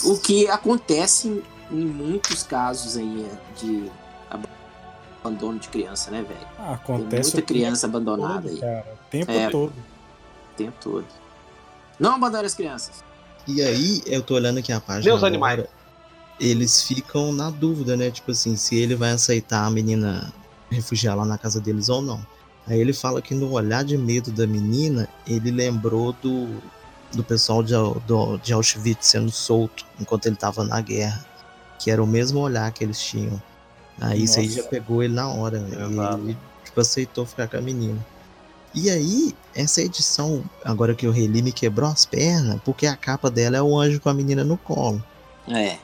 O que acontece em muitos casos aí é, de abandono de criança, né, velho? Ah, acontece. Tem muita criança abandonada todo, aí. Cara, o tempo é, todo. O tempo todo. Não abandone as crianças. E aí, eu tô olhando aqui a página. Meus animais. Eles ficam na dúvida, né? Tipo assim, se ele vai aceitar a menina refugiar lá na casa deles ou não. Aí ele fala que no olhar de medo da menina, ele lembrou do, do pessoal de, do, de Auschwitz sendo solto enquanto ele estava na guerra. Que era o mesmo olhar que eles tinham. Aí Nossa. isso aí já pegou ele na hora. Ele tipo, aceitou ficar com a menina. E aí, essa edição, agora que eu reli, me quebrou as pernas, porque a capa dela é o anjo com a menina no colo. É.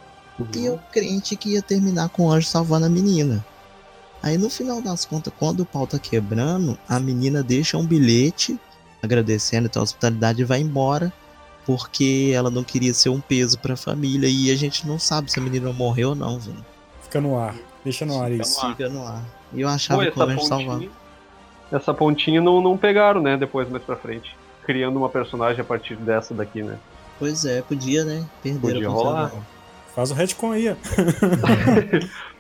E eu crente que ia terminar com o anjo salvando a menina. Aí no final das contas, quando o pau tá quebrando, a menina deixa um bilhete agradecendo então, a hospitalidade e vai embora porque ela não queria ser um peso para a família e a gente não sabe se a menina morreu ou não, velho. Fica no ar, deixa no ar isso. Fica no ar. E eu achava Pô, que o salvar. Essa pontinha não, não pegaram, né, depois mais pra frente. Criando uma personagem a partir dessa daqui, né? Pois é, podia, né? Perder podia rolar. Faz o retcon aí, ó.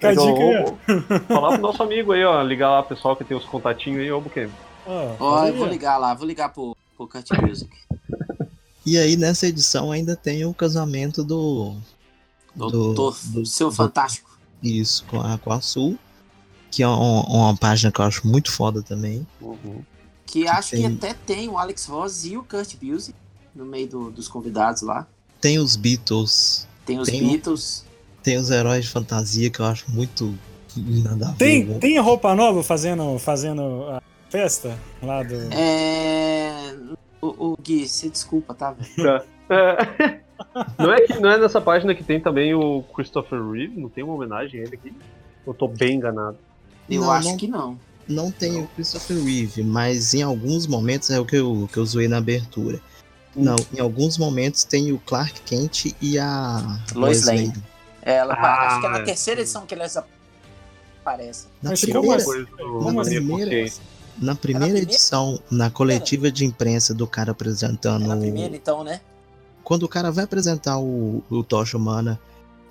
Então, aí. Falar pro nosso amigo aí, ó. Ligar lá, pessoal que tem os contatinhos aí, ó, Buquê. Ó, oh, eu vou ligar lá, vou ligar pro, pro Cut Music. E aí nessa edição ainda tem o casamento do. Do, do, do seu do, Fantástico. Isso, com a, com a Sul. Que é uma, uma página que eu acho muito foda também. Uhum. Que, que acho tem... que até tem o Alex Ross e o Kurt Busiek no meio do, dos convidados lá. Tem os Beatles. Tem os tem Beatles. O, tem os heróis de fantasia que eu acho muito nada a ver. Tem, né? tem roupa nova fazendo, fazendo a festa lá do. É. O, o Gui, se desculpa, tá, velho? É. Não é, que, não é nessa página que tem também o Christopher Reeve? Não tem uma homenagem a ele aqui? Eu tô bem enganado. Eu não, acho não, que não. Não tem o Christopher Reeve, mas em alguns momentos é o que eu, que eu zoei na abertura. Não, em alguns momentos tem o Clark Kent e a Lois Lane. É, ela, ah, acho que é na terceira edição que eles aparecem. Na primeira, na primeira, na primeira edição, na coletiva de imprensa do cara apresentando. É na primeira, então, né? Quando o cara vai apresentar o, o Tocha Humana,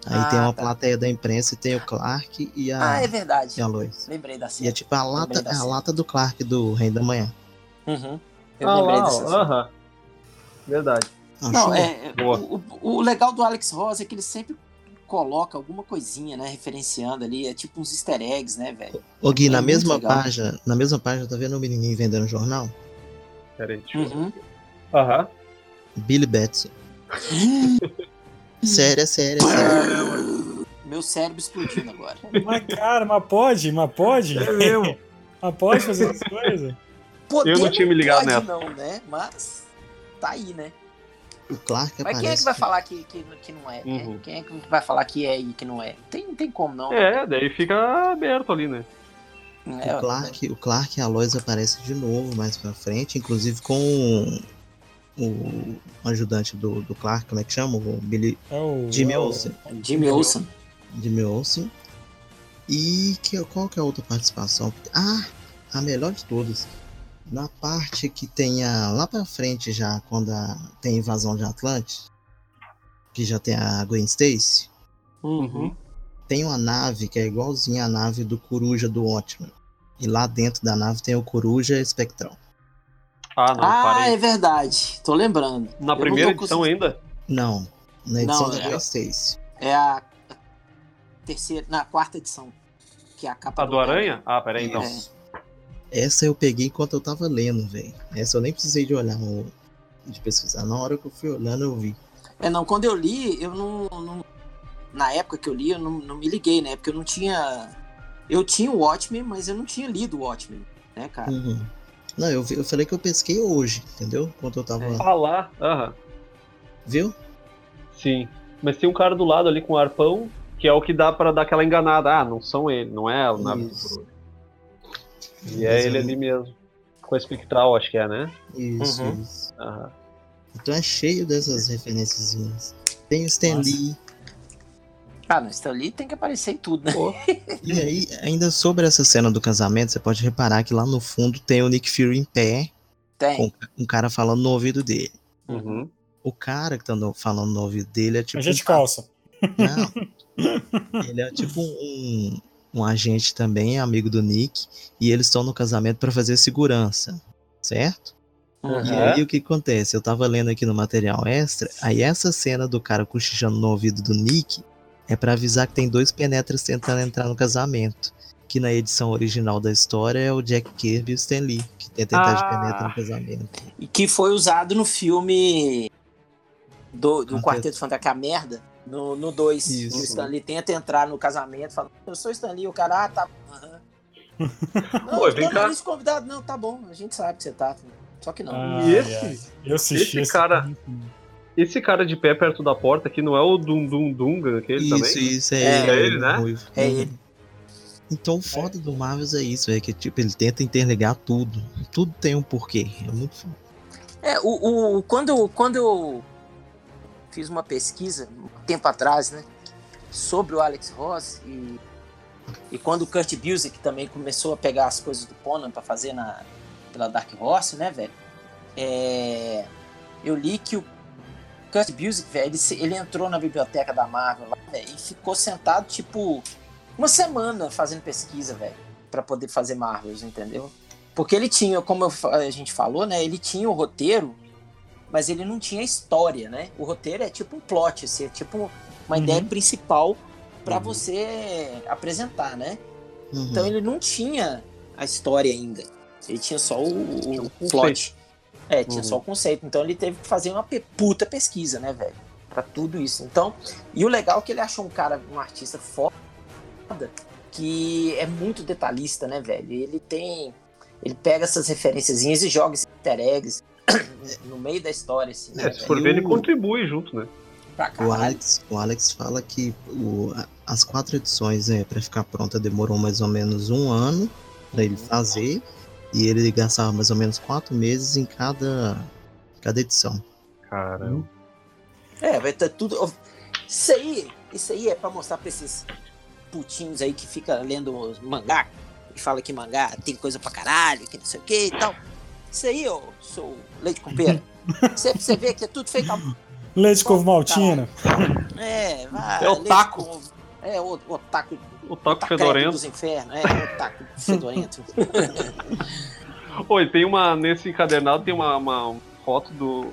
aí ah, tem uma tá. plateia da imprensa e tem o Clark e a. Ah, é verdade. E a Lois. Lembrei da cena. E é tipo a lata, é a lata do Clark do Rei da Manhã. Uhum. Eu ah, lembrei dessa cena. Verdade. Não, é, o, o, legal do Alex Ross é que ele sempre coloca alguma coisinha, né, referenciando ali, é tipo uns easter eggs, né, velho. Ô Gui, é na mesma legal. página, na mesma página, tá vendo o menininho vendendo jornal? Peraí, deixa eu uhum. Aham. Billy Batson. sério, sério, sério. Meu cérebro explodindo agora. Mas, cara, mas pode, mas pode? É mesmo. mas pode fazer essas coisas? Poder eu não tinha me ligado nessa. não, né? Mas tá aí, né? O Clark Mas quem é que vai falar que, que, que não é? Né? Uhum. Quem é que vai falar que é e que não é? Tem, não tem como, não. É, daí fica aberto ali, né? É, o, Clark, o Clark e a Lois aparecem de novo mais pra frente, inclusive com o ajudante do, do Clark, como é que chama? O Billy. É o, Jimmy Olsen. Jimmy Olsen. Jimmy Olsen. E que, qual que é a outra participação? Ah, a melhor de todas. Na parte que tem a, lá pra frente já, quando a, tem a invasão de Atlantis, que já tem a Gwen Stacy. Uhum. Tem uma nave que é igualzinha à nave do Coruja do Watchmen. E lá dentro da nave tem o Coruja Espectral. Ah, não, ah parei. é verdade. Tô lembrando. Na Eu primeira edição ainda? Não. Na edição não, da é, Stacy. É a terceira, na quarta edição. Que é a capa a do, do Aranha? Ah, peraí, então. É. Essa eu peguei enquanto eu tava lendo, velho. Essa eu nem precisei de olhar, de pesquisar. Na hora que eu fui olhando, eu vi. É, não, quando eu li, eu não. não na época que eu li, eu não, não me liguei, né? Porque eu não tinha. Eu tinha o Watchmen, mas eu não tinha lido o Watchmen, né, cara? Uhum. Não, eu, eu falei que eu pesquei hoje, entendeu? Enquanto eu tava. É. Ah lá, aham. Viu? Sim. Mas tem um cara do lado ali com o arpão, que é o que dá para dar aquela enganada. Ah, não são ele, não é o nave do e é ele ali mesmo. Com a espectral, acho que é, né? Isso, uhum. isso. Uhum. Então é cheio dessas referências. Tem o Stan Nossa. Lee. Ah, no Stan Lee tem que aparecer em tudo, né? e aí, ainda sobre essa cena do casamento, você pode reparar que lá no fundo tem o Nick Fury em pé. Tem. Com um cara falando no ouvido dele. Uhum. O cara que tá no, falando no ouvido dele é tipo. A gente um... calça. Não. ele é tipo um, um agente também, amigo do Nick, e eles estão no casamento para fazer segurança, certo? Uhum. E aí o que acontece? Eu tava lendo aqui no material extra, aí essa cena do cara cochichando no ouvido do Nick é para avisar que tem dois penetras tentando entrar no casamento. Que na edição original da história é o Jack Kirby e o Stan Lee, que tenta entrar ah. de penetra no casamento. E que foi usado no filme do, do Quarteto Fantástico, a merda, no 2, o Stanley tenta entrar no casamento, fala, eu sou Stanley, o cara, ah, tá. Uhum. não, Pô, vem cá. convidado, não, tá bom, a gente sabe que você tá. Só que não. Ah, e esse, eu assisti esse cara. Esse cara de pé perto da porta aqui não é o Dum Dum Dunga, aquele isso, também? Isso, isso, é, é, ele, é ele, né? É ele. Então o foda do Marvel é isso, é que tipo, ele tenta interligar tudo. Tudo tem um porquê. É muito foda. É, o, o, quando, quando eu fiz uma pesquisa um tempo atrás, né? Sobre o Alex Ross e, e quando o Kurt Busiek também começou a pegar as coisas do Conan para fazer na, pela Dark Horse, né, velho? É, eu li que o Kurt Busiek, velho, ele, ele, entrou na biblioteca da Marvel lá, véio, e ficou sentado, tipo, uma semana fazendo pesquisa, velho, para poder fazer Marvels, entendeu? Porque ele tinha, como eu, a gente falou, né, ele tinha o roteiro mas ele não tinha história, né? O roteiro é tipo um plot, assim, é tipo uma uhum. ideia principal para uhum. você apresentar, né? Uhum. Então ele não tinha a história ainda. Ele tinha só o, o plot. É, tinha só o uhum. conceito. Então ele teve que fazer uma puta pesquisa, né, velho? Pra tudo isso. Então, e o legal é que ele achou um cara, um artista foda, que é muito detalhista, né, velho? Ele tem. Ele pega essas referências e joga esses easter eggs no meio da história, assim. Né, é, se for ver, ele contribui junto, né? O Alex, o Alex fala que o, as quatro edições né, para ficar pronta demorou mais ou menos um ano para ele fazer e ele gastava mais ou menos quatro meses em cada, cada edição. Caramba. É, vai ter tudo. Isso aí, isso aí é pra mostrar pra esses putinhos aí que fica lendo mangá e fala que mangá tem coisa pra caralho, que não sei o que e tal. Isso aí, ô, sou leite com pera. Você, você vê que é tudo feito a... Leite com maltina. É, vai. É o taco. Com... É, o, o taco. O taco fedorento. dos infernos. É, o taco fedorento. Oi, tem uma. Nesse encadernado tem uma, uma foto do,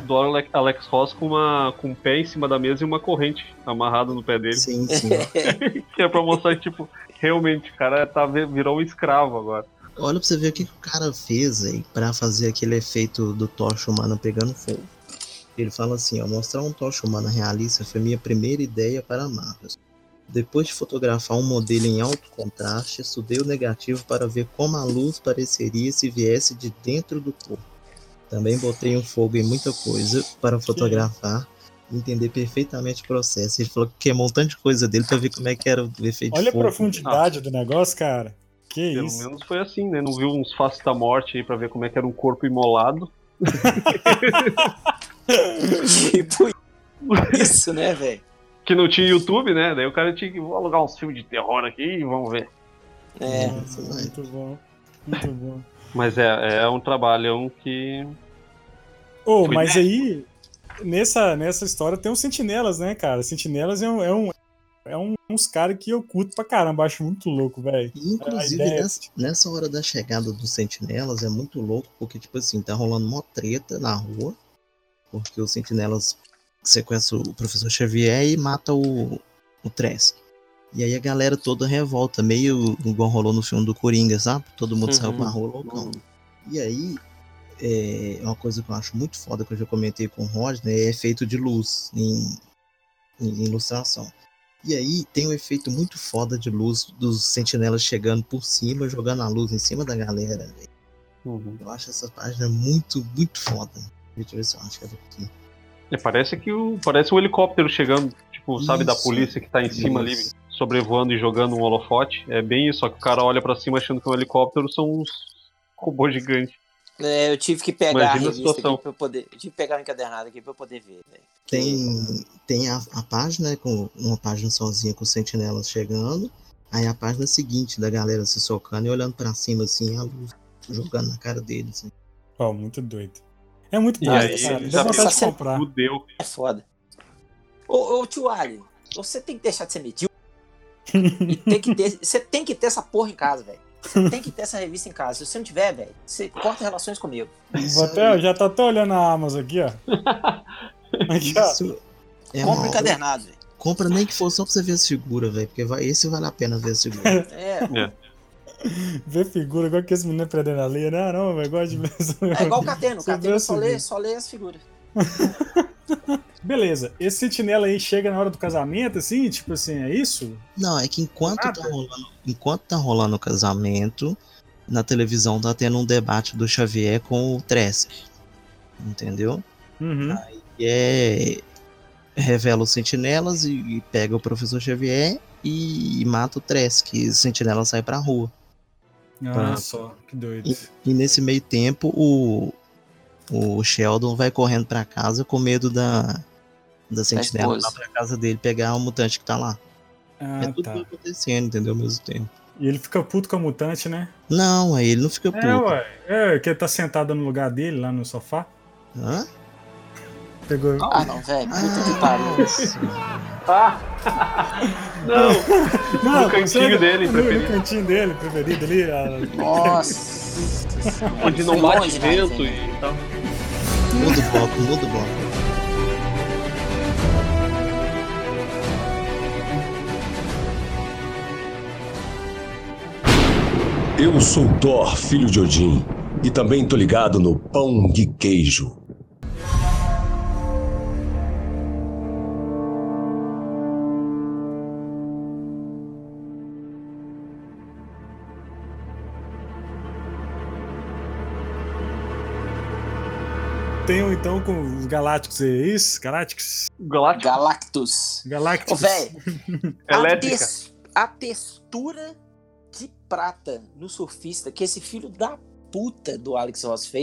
do Alex Ross com, uma, com um pé em cima da mesa e uma corrente amarrada no pé dele. Sim, sim. que é pra mostrar que, tipo, realmente, o cara tá, virou um escravo agora. Olha pra você ver o que, que o cara fez aí pra fazer aquele efeito do tocha humana pegando fogo. Ele fala assim, ó, mostrar um tocha humana realista foi minha primeira ideia para a Marvel. Depois de fotografar um modelo em alto contraste, estudei o negativo para ver como a luz pareceria se viesse de dentro do corpo. Também botei um fogo em muita coisa para fotografar e entender perfeitamente o processo. Ele falou que queimou um tanto de coisa dele para ver como é que era o efeito Olha de fogo. a profundidade ah. do negócio, cara. Que Pelo isso? menos foi assim, né? Não viu uns faces da morte aí pra ver como é que era um corpo imolado. tipo isso, né, velho? Que não tinha YouTube, né? Daí o cara tinha que vou alugar uns filmes de terror aqui e vamos ver. É. Nossa, muito bom. Muito bom. Mas é, é um trabalhão que. Oh, mas aí, nessa, nessa história tem os sentinelas, né, cara? Sentinelas é um, é um, é um, uns caras que eu curto pra caramba, acho muito louco, velho. Inclusive, nessa, nessa, hora da chegada dos sentinelas é muito louco, porque, tipo assim, tá rolando uma treta na rua, porque os sentinelas sequestram o professor Xavier e mata o, o Trask. E aí a galera toda revolta, meio igual rolou no filme do Coringa, sabe? Todo mundo uhum. saiu pra rua loucão. E aí, é uma coisa que eu acho muito foda, que eu já comentei com o Rodney, é efeito de luz em, em ilustração. E aí tem um efeito muito foda de luz dos sentinelas chegando por cima, jogando a luz em cima da galera. Uhum. Eu acho essa página muito, muito foda. Deixa eu ver se eu acho que é daqui. É, parece que o, parece um helicóptero chegando, tipo, isso, sabe, da polícia que tá em cima ali, sobrevoando e jogando um holofote. É bem isso, só que o cara olha para cima achando que é um helicóptero, são uns robôs gigantes. É, eu tive que pegar Imagina a revista a aqui pra eu poder. Eu tive que pegar o encadernado aqui pra eu poder ver, véio. Tem, tem a, a página, com uma página sozinha com sentinelas chegando. Aí a página seguinte da galera se socando e olhando para cima assim, a luz jogando na cara deles. Assim. Oh, muito doido. É muito doido, aí, cara. Dá vontade de comprar. Fudeu. É foda. Ô, ô tio Ali, você tem que deixar de ser medíocre. e tem que ter. Você tem que ter essa porra em casa, velho. Você tem que ter essa revista em casa. Se você não tiver, velho, você corta relações comigo. Vou até, já tá até olhando a Amazon aqui, ó. Aqui, ó. É Compra uma... encadernado, velho. Compra nem que for só pra você ver as figuras, velho. Porque vai, esse vale a pena ver as figuras. é. é. Ver figura, igual que esse menino aprendendo a ler, né? Não, velho, gosto de mesmo. É igual o Cateno. O Cateno só lê, só lê as figuras. Beleza, esse sentinela aí chega na hora do casamento, assim, tipo assim, é isso? Não, é que enquanto tá rolando, enquanto tá rolando o casamento, na televisão tá tendo um debate do Xavier com o Tresk. Entendeu? Uhum. Aí é. Revela os sentinelas e, e pega o professor Xavier e, e mata o Tresk. E o sentinela sai pra rua. Ah, pra... só, que doido. E, e nesse meio tempo, o, o Sheldon vai correndo para casa com medo da, da sentinela lá pra casa dele pegar o mutante que tá lá. Ah, é tudo tá. que tá acontecendo, entendeu? Ao mesmo tempo. E ele fica puto com a mutante, né? Não, aí ele não fica puto. É, ué. É, que ele tá sentado no lugar dele, lá no sofá. Hã? Pegou. Ah, não, velho. Puta que pariu. Ah! não! não! No cantinho dele, no, preferido. No cantinho dele, preferido ali. A... Nossa! Onde não bate vento e tal. Muda o bloco, muda o bloco. Eu sou Thor, filho de Odin, e também tô ligado no pão de queijo. Tem então com os Galácticos, é isso? Galácticos? Galácticos. Galactus. Galácticos. Ô, velho, a, tes a textura de prata no surfista que esse filho da puta do Alex Ross fez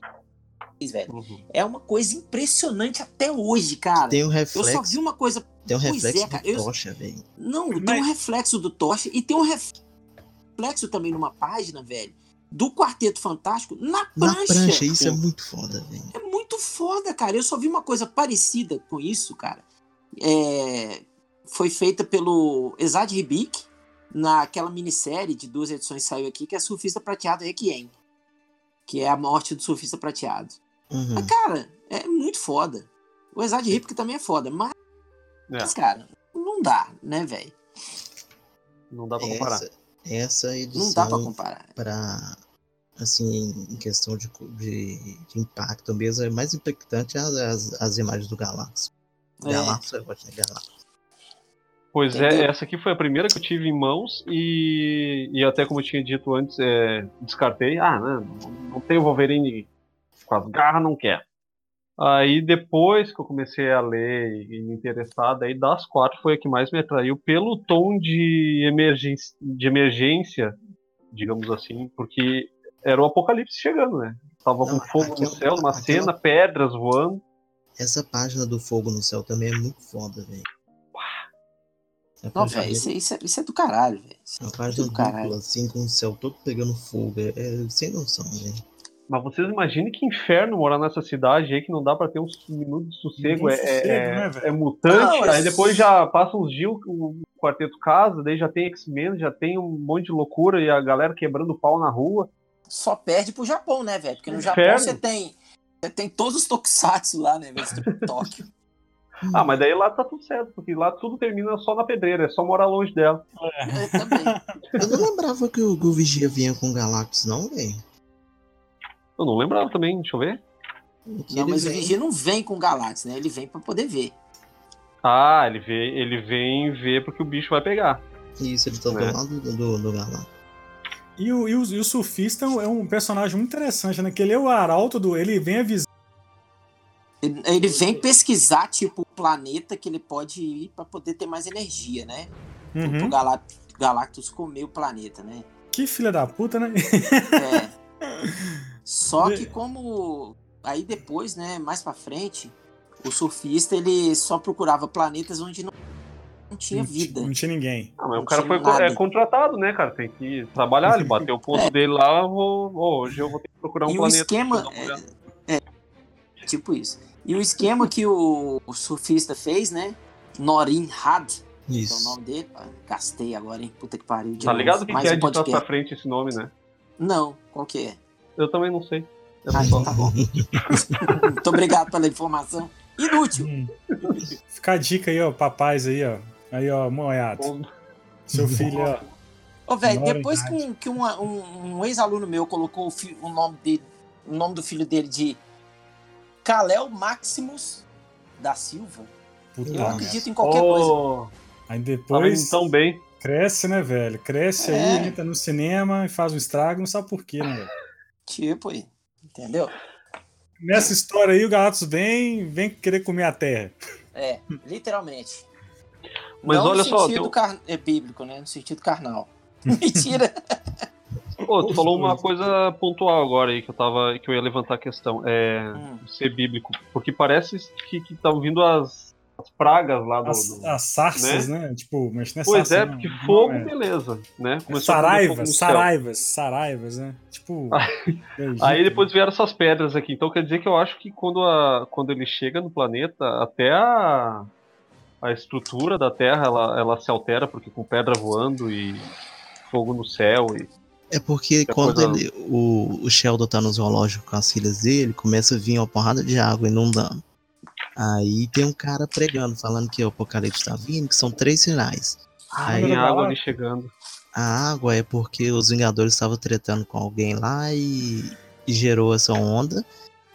velho. Uhum. É uma coisa impressionante até hoje, cara. Tem um reflexo. Eu só vi uma coisa. Tem um reflexo é, do Tocha, velho. Não, Mas... tem um reflexo do Tocha e tem um reflexo também numa página, velho, do Quarteto Fantástico na prancha. Na prancha, isso é muito foda, velho. É muito foda, cara. Eu só vi uma coisa parecida com isso, cara. É... Foi feita pelo Esad Ribic naquela minissérie de duas edições que saiu aqui, que é Surfista Prateado Requiem. Que é a morte do surfista prateado. Uhum. Mas, cara, é muito foda. O Exad Ribic também é foda, mas, é. mas cara, não dá, né, velho? Não dá pra comparar. Essa, essa edição. Não dá pra comparar. Pra, assim, em questão de, de, de impacto mesmo, é mais impactante as, as, as imagens do Galactus. É. Galactus é ótimo, né? Galactus. Pois é, Entendeu? é, essa aqui foi a primeira que eu tive em mãos e, e até como eu tinha dito antes, é, descartei. Ah, não, não tem o Wolverine com as garras, não quer. Aí depois que eu comecei a ler e me interessar, daí das quatro foi a que mais me atraiu pelo tom de emergência, de emergência digamos assim, porque era o apocalipse chegando, né? Tava não, com fogo no céu, uma cena, pedras voando. Essa página do fogo no céu também é muito foda, velho. Não, velho, isso, isso, é, isso é do caralho, velho. É uma página dupla, assim, com o céu todo pegando fogo. É, é sem noção, velho. Mas vocês imaginem que inferno morar nessa cidade aí que não dá pra ter uns minutos de sossego. É, sossego é, né, é, mutante, não, aí depois já passa uns dias o quarteto casa, daí já tem X-Men, já tem um monte de loucura e a galera quebrando pau na rua. Só perde pro Japão, né, velho? Porque no Japão você tem, você tem todos os tokusatsu lá, né, velho? Tóquio. Ah, mas daí lá tá tudo certo, porque lá tudo termina só na pedreira, é só morar longe dela. É. Eu não lembrava que o, o Vigia vinha com Galactus, não, velho. Eu não lembrava também, deixa eu ver. Não, mas vem... o Vigia não vem com Galactus, né? Ele vem para poder ver. Ah, ele, vê, ele vem ver porque o bicho vai pegar. Isso, ele tá do lado do, do, Galactus. E o, e, o, e o surfista é um personagem muito interessante, né? Que ele é o arauto do. Ele vem avisar ele vem pesquisar, tipo, o planeta que ele pode ir para poder ter mais energia, né? Uhum. Tipo, o Galactus, Galactus comer o planeta, né? Que filha da puta, né? É. Só que como aí depois, né, mais para frente, o surfista ele só procurava planetas onde não, não tinha vida. Não tinha ninguém. Ah, mas o cara foi é, contratado, né, cara? Tem que trabalhar, ele bateu o ponto é. dele lá, vou, hoje eu vou ter que procurar um e planeta. O esquema é, é, tipo isso. E o esquema que o, o surfista fez, né? Norin Had. Isso. é o nome dele. Gastei agora, hein? Puta que pariu. Tá ligado que, que é um de trás pra frente esse nome, né? Não, qual que é? Eu também não sei. ah, então tá bom. Muito obrigado pela informação. Inútil. Hum. Fica a dica aí, ó, papais aí, ó. Aí, ó, moiado. Seu filho, ó. Ô, velho, depois que, um, que uma, um, um ex-aluno meu colocou o, o, nome dele, o nome do filho dele de Kalel Maximus da Silva. Puta eu acredito em qualquer oh, coisa. Aí depois. Tá tão bem. Cresce, né, velho? Cresce é. aí, entra no cinema e faz um estrago, não sabe por quê, né, velho? Tipo aí, entendeu? Nessa história aí, o Galactus vem, vem querer comer a terra. É, literalmente. Mas não olha no só. sentido car... é bíblico, né? No sentido carnal. Mentira! Pô, tu falou uma coisa pontual agora aí que eu tava. que eu ia levantar a questão. É. Hum. ser bíblico. Porque parece que estão vindo as, as, pragas lá do. As, do, as sarças, né? né? Tipo, mas não é Pois é, porque não, fogo, não é. beleza, né? Começou saraivas, saraivas, saraivas, né? Tipo. aí depois vieram essas pedras aqui. Então quer dizer que eu acho que quando, a, quando ele chega no planeta, até a. A estrutura da Terra ela, ela se altera, porque com pedra voando e fogo no céu e é porque quando ele, o, o Sheldon tá no zoológico com as filhas dele, começa a vir uma porrada de água inundando. Aí tem um cara pregando, falando que o apocalipse tá vindo, que são três sinais. Ah, Aí tem água ali chegando. A água é porque os Vingadores estavam tretando com alguém lá e, e, gerou essa onda.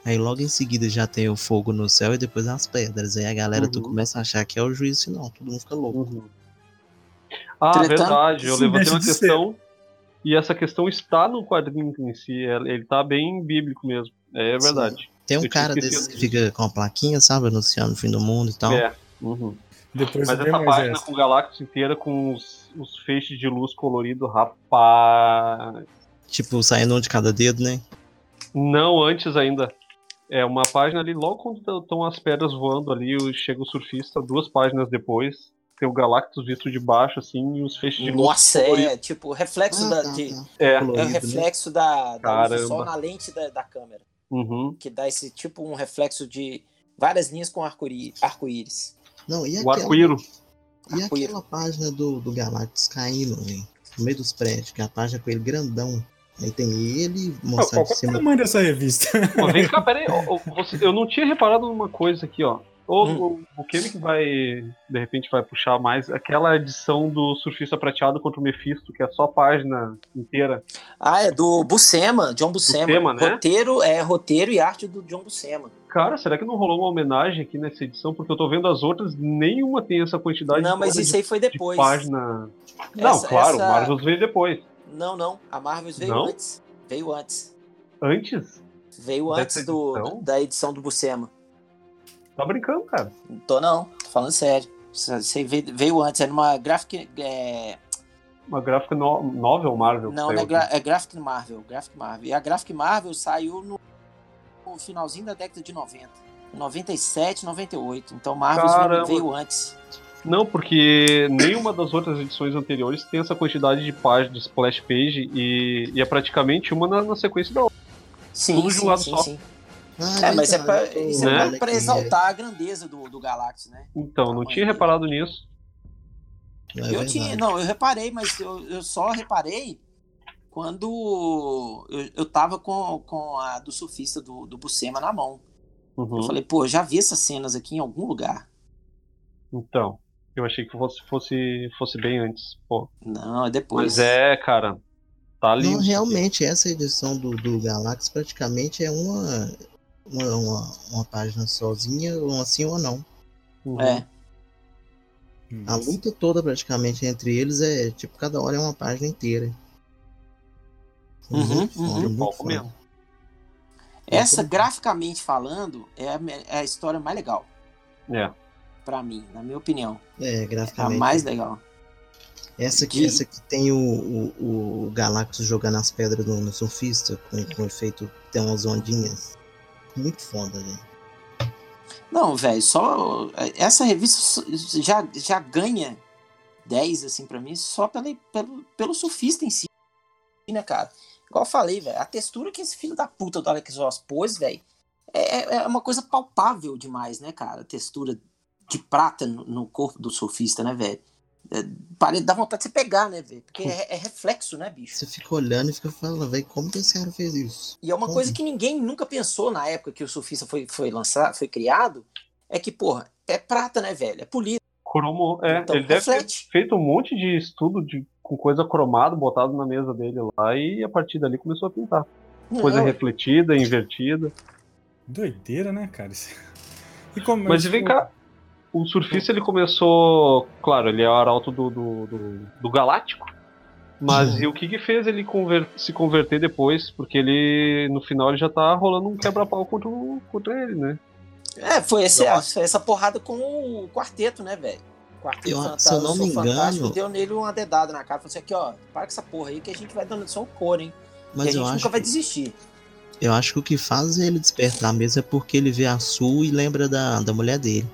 Aí logo em seguida já tem o fogo no céu e depois as pedras. Aí a galera uhum. tu começa a achar que é o juízo não, todo mundo fica louco. Uhum. Ah, tretando, verdade. Eu levantei uma questão. Ser. E essa questão está no quadrinho em si, é, ele tá bem bíblico mesmo. É verdade. Sim. Tem um Eu cara desses que fica com a plaquinha, sabe, anunciando o fim do mundo e tal. É. Uhum. Depois Mas essa página essa. com Galactus inteira com os, os feixes de luz colorido, rapaz. Tipo, saindo um de cada dedo, né? Não, antes ainda. É uma página ali, logo quando estão as pedras voando ali, chega o surfista, duas páginas depois, tem o Galactus visto de baixo, assim, e os feixes de luz. Nossa, é, tipo, reflexo ah, da. Tá, de, tá. É. é o né? reflexo da, da luz do sol na lente da, da câmera. Uhum. Que dá esse tipo um reflexo de várias linhas com arco-íris. Não, e o arco-íro. E aquela página do, do Galactus caindo, véio, no meio dos prédios, que é a página com ele grandão. Aí tem ele mostrando. Qual é o tamanho dessa revista? Pô, vem cá, peraí. Eu não tinha reparado numa coisa aqui, ó. Ou hum. o, o que vai, de repente, vai puxar mais aquela edição do Surfista Prateado contra o Mephisto, que é só a página inteira. Ah, é do Buscema, John Buscema. Buscema né? Roteiro, é roteiro e arte do John Buscema. Cara, será que não rolou uma homenagem aqui nessa edição? Porque eu tô vendo as outras, nenhuma tem essa quantidade Não, mas isso aí foi depois. De página. Não, essa, claro, essa... Marvel veio depois. Não, não. A Marvel veio não? antes. Veio antes. Antes? Veio antes do, da edição do Buscema. Tá brincando, cara? Tô não, tô falando sério. Você veio antes, era uma graphic. É... Uma graphic no novel Marvel? Não, não é, gra é Graphic Marvel, Graphic Marvel. E a Graphic Marvel saiu no, no finalzinho da década de 90. 97, 98. Então Marvel Caramba. veio antes. Não, porque nenhuma das outras edições anteriores tem essa quantidade de páginas, de splash page, e, e é praticamente uma na, na sequência da outra. Sim, Tudo sim, de um lado sim, só. Sim. Ah, é, mas é pra, isso né? é pra exaltar a grandeza do, do Galactus, né? Então, não tinha reparado nisso. É eu tinha, não, eu reparei, mas eu, eu só reparei quando eu, eu tava com, com a do surfista do, do Bucema na mão. Uhum. Eu falei, pô, já vi essas cenas aqui em algum lugar. Então, eu achei que fosse, fosse, fosse bem antes, pô. Não, é depois. Mas é, cara, tá ali. Não, realmente, essa edição do, do Galactus praticamente é uma uma, uma, uma página sozinha, ou assim ou não. Uhum. É. A luta toda praticamente entre eles é tipo, cada hora é uma página inteira. Uhum, muito uhum. Foda, muito mesmo. Essa, graficamente falando, é a, é a história mais legal. É. Pra mim, na minha opinião. É, graficamente. É a mais legal. Essa aqui, De... essa aqui tem o, o, o Galactus jogando as pedras no, no surfista, com, com efeito, tem umas ondinhas. Muito foda, velho. Não, velho, só. Essa revista já, já ganha 10, assim, pra mim, só pelo, pelo, pelo surfista em si, né, cara? Igual eu falei, velho, a textura que esse filho da puta do Alex Ross pôs, velho, é, é, é uma coisa palpável demais, né, cara? A textura de prata no, no corpo do surfista, né, velho? É, dá vontade de você pegar, né, velho? Porque é, é, reflexo, né, bicho? Você fica olhando e fica falando, velho, como que esse cara fez isso? E é uma como? coisa que ninguém nunca pensou na época que o surfista foi, foi lançado, foi criado, é que, porra, é prata, né, velho? É polido. Cromo, é, então, ele reflete. deve ter feito um monte de estudo de, com coisa cromada botado na mesa dele lá e a partir dali começou a pintar. Coisa Não, refletida, invertida. Doideira, né, cara? E como, Mas vem cá, o surfista ele começou. Claro, ele é o arauto do, do, do, do Galáctico. Mas uhum. e o que que fez ele conver se converter depois? Porque ele, no final, ele já tá rolando um quebra-pau contra, contra ele, né? É, foi, esse, foi essa porrada com o quarteto, né, velho? Quarteto eu, se eu não me engano. Deu nele uma dedada na cara. Falou assim: aqui, ó, para com essa porra aí que a gente vai dando só o cor, hein? Mas e a gente nunca vai desistir. Eu acho que o que faz ele despertar mesmo é porque ele vê a Sul e lembra da, da mulher dele.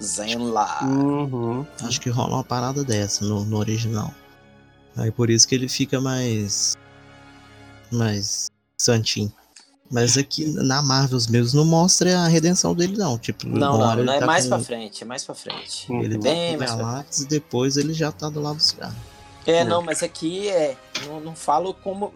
Zenla. Uhum. Acho que rola uma parada dessa no, no original. Aí por isso que ele fica mais. mais santinho. Mas aqui na Marvel mesmo não mostra a redenção dele, não. Tipo, não, não, não é tá mais com... pra frente, é mais pra frente. Ele Bem mais Galactus e depois ele já tá do lado dos caras. É, não, mas aqui é. Não, não falo como.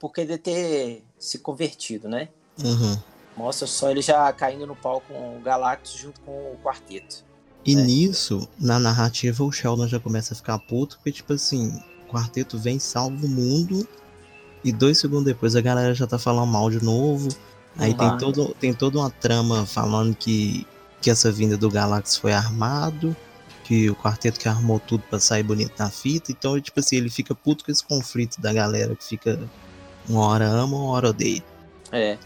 Porque de ter se convertido, né? Uhum. Mostra só ele já caindo no pau com o Galactus junto com o quarteto. E né? nisso, na narrativa, o Sheldon já começa a ficar puto, porque, tipo assim, o quarteto vem, salva o mundo, e dois segundos depois a galera já tá falando mal de novo. Aí tem, todo, tem toda uma trama falando que, que essa vinda do Galactus foi armado, que o quarteto que armou tudo para sair bonito na fita. Então, tipo assim, ele fica puto com esse conflito da galera que fica uma hora ama, uma hora odeia. É.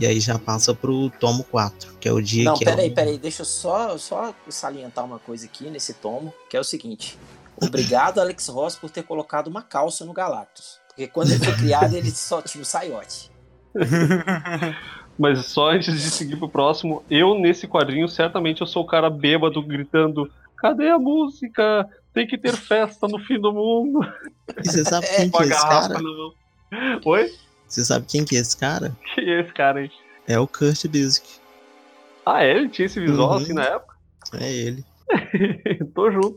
E aí já passa pro tomo 4, que é o dia Não, que. Não, peraí, é o... peraí, deixa eu só, só salientar uma coisa aqui nesse tomo, que é o seguinte. Obrigado, Alex Ross, por ter colocado uma calça no Galactus. Porque quando ele foi criado, ele só tinha o saiote. Mas só antes de seguir pro próximo, eu nesse quadrinho, certamente eu sou o cara bêbado gritando: cadê a música? Tem que ter festa no fim do mundo. E você sabe quem que é esse cara? Oi? Você sabe quem que é esse cara? Quem é esse cara aí? É o Kurt Busiek. Ah, é? Ele tinha esse visual uhum. assim na época? É ele. Tô junto.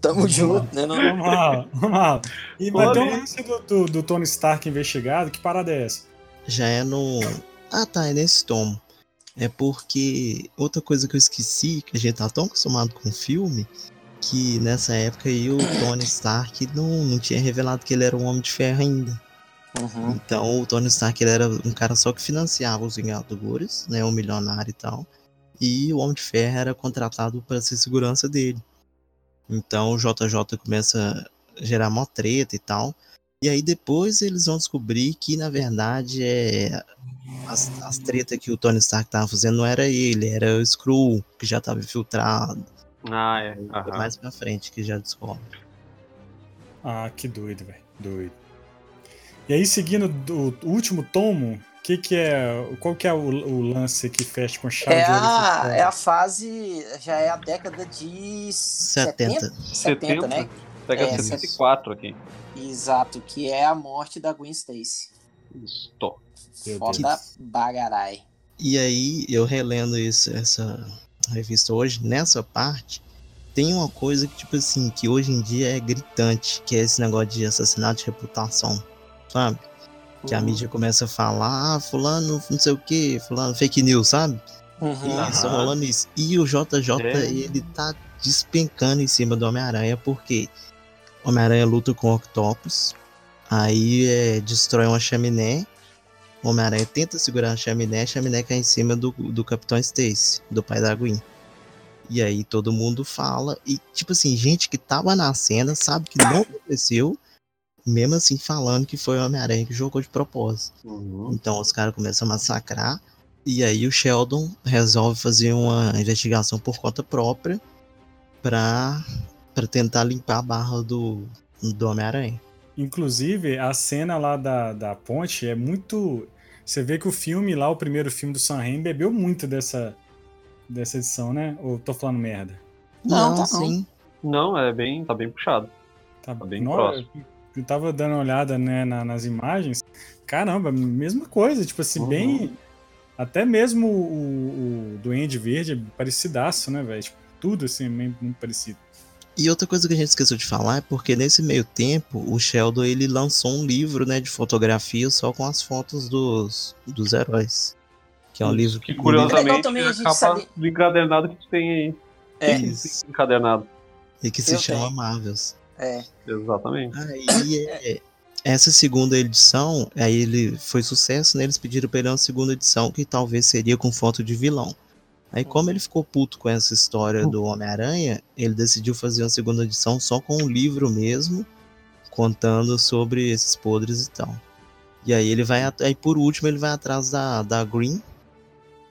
Tamo junto, né? Não? Vamos lá, vamos lá. E vai ter um lance do, do, do, Tony Stark investigado. Que parada é essa? Já é no. Ah, tá, é nesse tomo. É porque outra coisa que eu esqueci, que a gente tá tão acostumado com o filme, que nessa época aí o Tony Stark não, não tinha revelado que ele era um Homem de Ferro ainda. Uhum. Então o Tony Stark ele era um cara só que financiava os Vingadores, né, um milionário e tal. E o Homem de Ferro era contratado para ser segurança dele. Então o JJ começa a gerar mó treta e tal. E aí depois eles vão descobrir que na verdade é as, as tretas que o Tony Stark tava fazendo não era ele, era o Skrull que já tava infiltrado. Ah, é. Uhum. Mais pra frente que já descobre. Ah, que doido, velho. Doido. E aí, seguindo o último tomo, que que é, qual que é o, o lance que fecha com chave é a, é a fase, já é a década de 70, 70, 70 né? Década é, 74 aqui. Exato, que é a morte da Gwen Stacy. Isso. Foda bagarai. E aí, eu relendo isso, essa revista hoje, nessa parte, tem uma coisa que, tipo assim, que hoje em dia é gritante, que é esse negócio de assassinato de reputação, sabe? Que a uhum. mídia começa a falar, ah, fulano, não sei o que, fulano, fake news, sabe? Uhum. Isso, rolando isso. E o JJ, é. ele tá despencando em cima do Homem-Aranha, porque Homem-Aranha luta com o Octopus, aí é, destrói uma chaminé, Homem-Aranha tenta segurar a chaminé, a chaminé cai em cima do, do Capitão Stacy, do pai da Gwen. E aí todo mundo fala, e tipo assim, gente que tava na cena sabe que não aconteceu, mesmo assim falando que foi o Homem-Aranha que jogou de propósito. Uhum. Então os caras começam a massacrar. E aí o Sheldon resolve fazer uma investigação por conta própria pra, pra tentar limpar a barra do, do Homem-Aranha. Inclusive, a cena lá da, da ponte é muito. Você vê que o filme lá, o primeiro filme do Sam Raimi, bebeu muito dessa, dessa edição, né? Ou tô falando merda? Não, não tá sim. Não, é bem. tá bem puxado. Tá, tá bem próximo eu tava dando uma olhada né, na, nas imagens. Caramba, mesma coisa, tipo assim, uhum. bem. Até mesmo o, o Duende Verde é parecidaço, né, velho? Tipo, tudo assim, bem, muito parecido. E outra coisa que a gente esqueceu de falar é porque nesse meio tempo o Sheldon ele lançou um livro né, de fotografia só com as fotos dos, dos heróis. Que é um livro que curiosamente também é a capa sabe... do encadernado que tu tem aí. É. Encadernado. E que se Eu chama tenho. Marvels. É. Exatamente. Aí, é, essa segunda edição, aí ele foi sucesso, né? Eles pediram pra ele uma segunda edição, que talvez seria com foto de vilão. Aí, como ele ficou puto com essa história do Homem-Aranha, ele decidiu fazer uma segunda edição só com um livro mesmo, contando sobre esses podres e tal. E aí ele vai, aí por último ele vai atrás da, da Green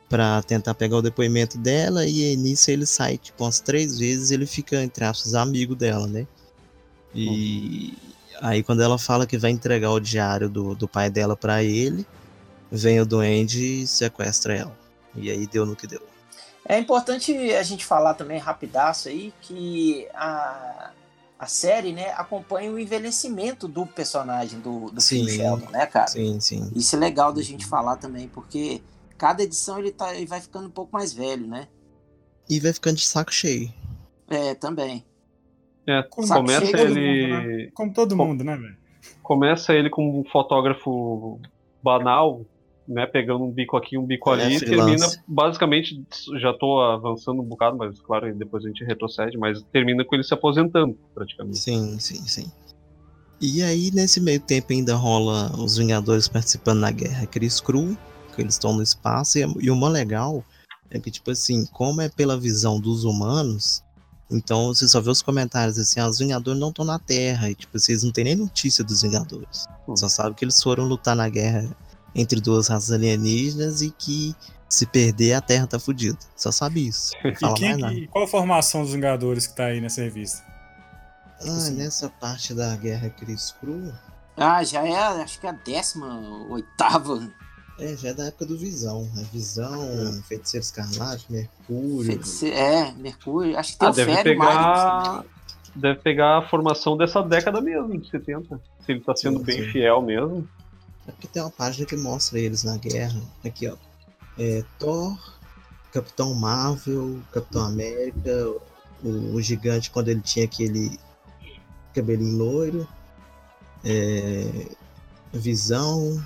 para tentar pegar o depoimento dela e nisso ele sai tipo umas três vezes ele fica entre aspas amigo dela, né? E aí quando ela fala que vai entregar o diário do, do pai dela para ele, vem o duende e sequestra ela. E aí deu no que deu. É importante a gente falar também rapidaço aí que a, a série, né, acompanha o envelhecimento do personagem do, do sim, Sheldon, né, cara? Sim, sim. Isso é legal da gente falar também, porque cada edição ele, tá, ele vai ficando um pouco mais velho, né? E vai ficando de saco cheio. É, também. É, começa ele. Mundo, né? Como todo mundo, né, velho? Começa ele como um fotógrafo banal, né? Pegando um bico aqui, um bico é, ali, e termina basicamente. Já tô avançando um bocado, mas claro, depois a gente retrocede, mas termina com ele se aposentando, praticamente. Sim, sim, sim. E aí, nesse meio tempo, ainda rola os Vingadores participando da guerra Chris Crew, que eles estão no espaço, e uma legal é que, tipo assim, como é pela visão dos humanos, então você só vê os comentários assim, ah, os Vingadores não estão na Terra, e tipo, vocês não têm nem notícia dos Vingadores. Hum. Só sabe que eles foram lutar na guerra entre duas raças alienígenas e que se perder a Terra tá fodida. Só sabe isso. Não e, quem, e qual a formação dos Vingadores que tá aí nessa revista? Ah, nessa parte da Guerra Cris Cru. Ah, já é, acho que é a décima oitava. É, já é da época do Visão. Né? Visão, é. Feiticeiro Escarlate, Mercúrio. Feitice... É, Mercúrio. Acho que tem ah, o deve Fério pegar... Deve pegar a formação dessa década mesmo, de 70. Se ele tá sendo sim, bem sim. fiel mesmo. É porque tem uma página que mostra eles na guerra. Aqui, ó. É, Thor, Capitão Marvel, Capitão América, o, o gigante quando ele tinha aquele cabelinho loiro. É, Visão,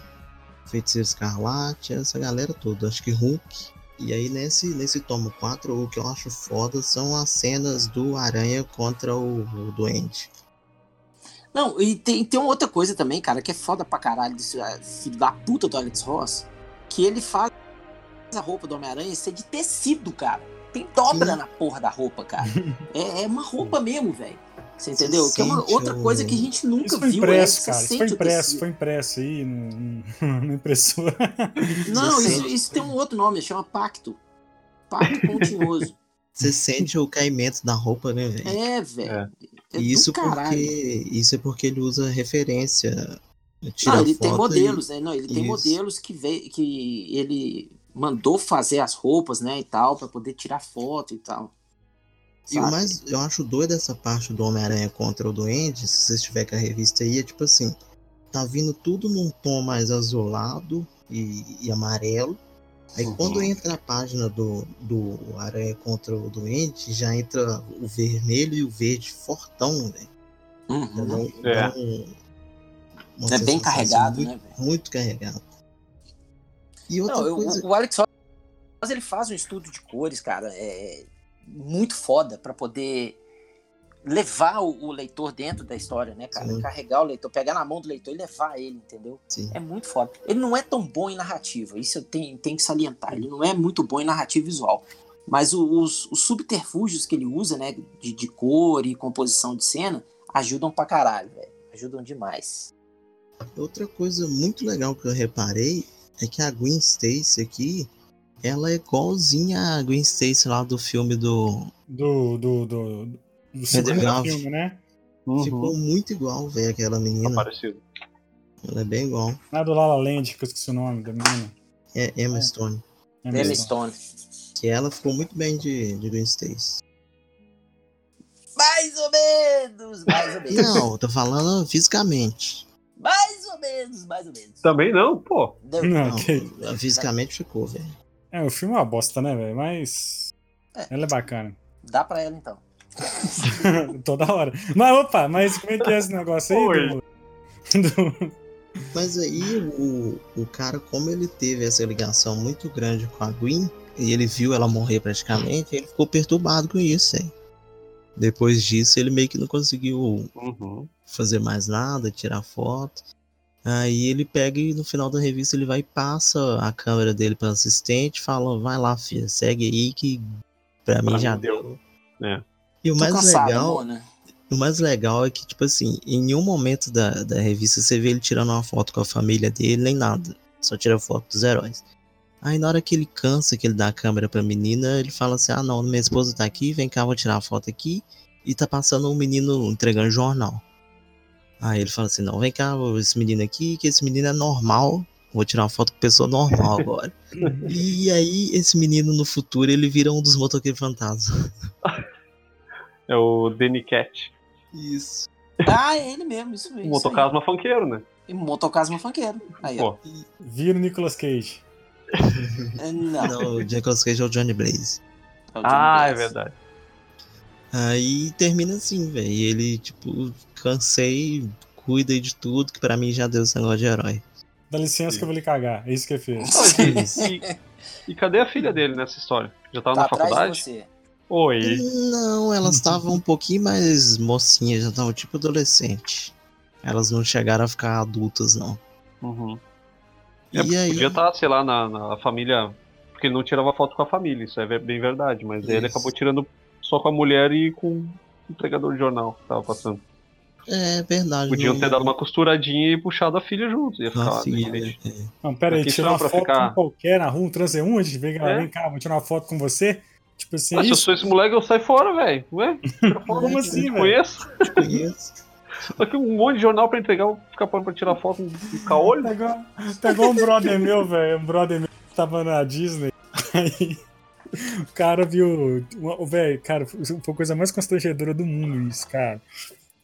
Feiticeiro Escarlate, essa galera toda. Acho que Hulk. E aí nesse, nesse tomo 4, o que eu acho foda são as cenas do Aranha contra o, o Duende. Não, e tem, tem uma outra coisa também, cara, que é foda pra caralho desse é, filho da puta do Alex Ross, que ele faz a roupa do Homem-Aranha ser de tecido, cara. Tem dobra Sim. na porra da roupa, cara. é, é uma roupa mesmo, velho. Você entendeu? Você que é uma outra coisa que a gente nunca isso foi viu. Impresso, é, cara. Isso foi impresso, foi impresso aí no, no impressora. Não, isso, isso, tem um outro nome, chama pacto. Pacto continuoso. Você sente o caimento da roupa, né, velho? É, velho. É. É isso porque isso é porque ele usa referência. Não, ele tem modelos, e... né? Não, ele tem modelos que vê, que ele mandou fazer as roupas, né, e tal, para poder tirar foto e tal. E o mais eu acho doido essa parte do Homem-Aranha contra o Duende, se você estiver com a revista aí, é tipo assim, tá vindo tudo num tom mais azulado e, e amarelo. Aí uhum. quando entra a página do, do Aranha contra o Duende, já entra o vermelho e o verde fortão, velho. Uhum. é. Um, é bem carregado, muito, né? Muito carregado. E outra Não, coisa... o, o Alex Ross, ele faz um estudo de cores, cara, é muito foda para poder levar o, o, leitor dentro da história, né, cara? Sim. Carregar o leitor, pegar na mão do leitor e levar ele, entendeu? Sim. É muito foda. Ele não é tão bom em narrativa, isso eu tenho, tenho que salientar. Ele não é muito bom em narrativa visual. Mas os, os subterfúgios que ele usa, né, de, de cor e composição de cena, ajudam pra caralho, velho. Ajudam demais. Outra coisa muito legal que eu reparei é que a Gwen Stacy aqui, ela é igualzinha a Gwen Stacy lá do filme do. Do. do, do, do segundo filme, né? Uhum. Ficou muito igual, velho, aquela menina. Tá parecido. Ela é bem igual. Não é do Lala Land, que eu esqueci o nome da menina. É Emma é. Stone. Emma, Emma Stone. Que ela ficou muito bem de, de Gwen Stacy. Mais ou menos, mais ou menos. Não, tô falando fisicamente. Mais ou menos, mais ou menos. Também não, pô. Não, não, não fisicamente ficou, velho. É, o filme é uma bosta, né, velho? Mas. É. Ela é bacana. Dá pra ela então. Toda hora. Mas opa, mas como é que é esse negócio aí? Do... Do... Mas aí o, o cara, como ele teve essa ligação muito grande com a Gwen, e ele viu ela morrer praticamente, ele ficou perturbado com isso, hein? Depois disso, ele meio que não conseguiu uhum. fazer mais nada, tirar foto. Aí ele pega e no final da revista ele vai e passa a câmera dele para assistente, fala: vai lá, filha, segue aí que pra, pra mim já deu. deu. É. E o Tô mais cansado, legal. Amor, né? O mais legal é que, tipo assim, em nenhum momento da, da revista você vê ele tirando uma foto com a família dele, nem nada. Só tira foto dos heróis. Aí na hora que ele cansa, que ele dá a câmera pra menina, ele fala assim: Ah, não, minha esposa tá aqui, vem cá, vou tirar a foto aqui. E tá passando um menino entregando jornal. Aí ele fala assim: Não, vem cá, esse menino aqui, que esse menino é normal. Vou tirar uma foto com pessoa normal agora. e aí, esse menino no futuro, ele vira um dos motoqueiros fantasmas. É o Danny Cat. Isso. Ah, é ele mesmo, isso mesmo. Motocasma funkeiro, né? E motocasma funkeiro. Aí, ó. Vira o Nicolas Cage. É, não. Não, o Nicolas Cage é o Johnny Blaze. É o Johnny ah, Blaze. é verdade. Aí termina assim, velho. E ele, tipo, cansei, cuida de tudo, que pra mim já deu esse negócio de herói. Dá licença Sim. que eu vou lhe cagar. É isso que ele fez. e, e, cadê a filha dele nessa história? Já tava tá na faculdade? Oi. Não, elas estavam um pouquinho mais mocinhas, já estavam tipo adolescente. Elas não chegaram a ficar adultas, não. Uhum. É, e aí... Podia estar, sei lá, na, na, família. Porque ele não tirava foto com a família, isso é bem verdade. Mas isso. ele acabou tirando só com a mulher e com o entregador de jornal que tava passando. É verdade. Podiam ter dado uma costuradinha e puxado a filha junto. Ia ficar filha, é. Não, pera aí, tirar uma foto ficar... com qualquer na rua, um transeunte, vem, é. vem cá, vou tirar uma foto com você. Tipo assim. Mas se eu sou esse moleque, eu saio fora, velho. Ué? Como assim, velho? Conheço? Te conheço. Aqui um monte de jornal pra entregar, ficar pra tirar foto do caolho. Pegou, pegou um brother meu, velho. Um brother meu que tava na Disney. Aí o cara viu. O velho, cara, foi a coisa mais constrangedora do mundo isso, cara.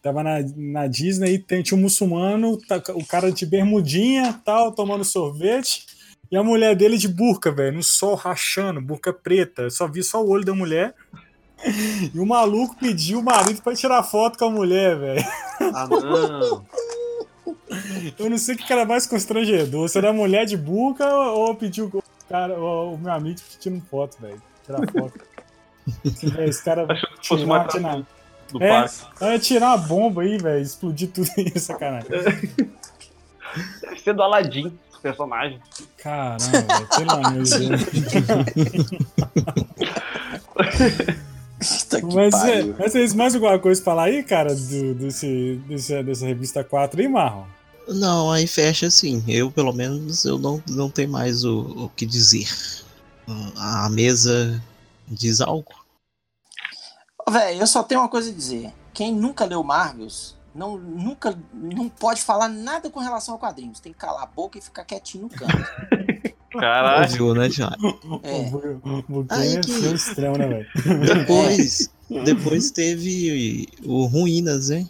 Tava na, na Disney e tem, tinha um muçulmano, tá, o cara de bermudinha tal, tomando sorvete. E a mulher dele de burca, velho, no sol rachando, burca preta. Só vi só o olho da mulher. E o maluco pediu o marido pra tirar foto com a mulher, velho. Ah, não. Eu não sei o que era mais constrangedor. Se era a mulher de burca ou pediu cara, o, o meu amigo pedindo foto, velho. Tirar foto. Esse cara Achou que fosse uma tirar, do é, parque. Vai tirar uma bomba aí, velho. Explodir tudo aí, sacanagem. Deve ser do Aladdin, personagem. Caramba, velho, pelo amor de Deus. mas, é, mas é mais alguma coisa pra falar aí, cara, do, desse, desse, dessa revista 4 aí, Marlon? Não, aí fecha assim. Eu, pelo menos, eu não, não tenho mais o, o que dizer. A mesa diz algo? Véi, eu só tenho uma coisa a dizer. Quem nunca leu Marvels, não, nunca, não pode falar nada com relação ao quadrinhos. Tem que calar a boca e ficar quietinho no canto. Caralho. Ouviu, né, Thiago? É. O Aí que... é extremo, né, velho? Depois, depois teve o Ruínas, hein?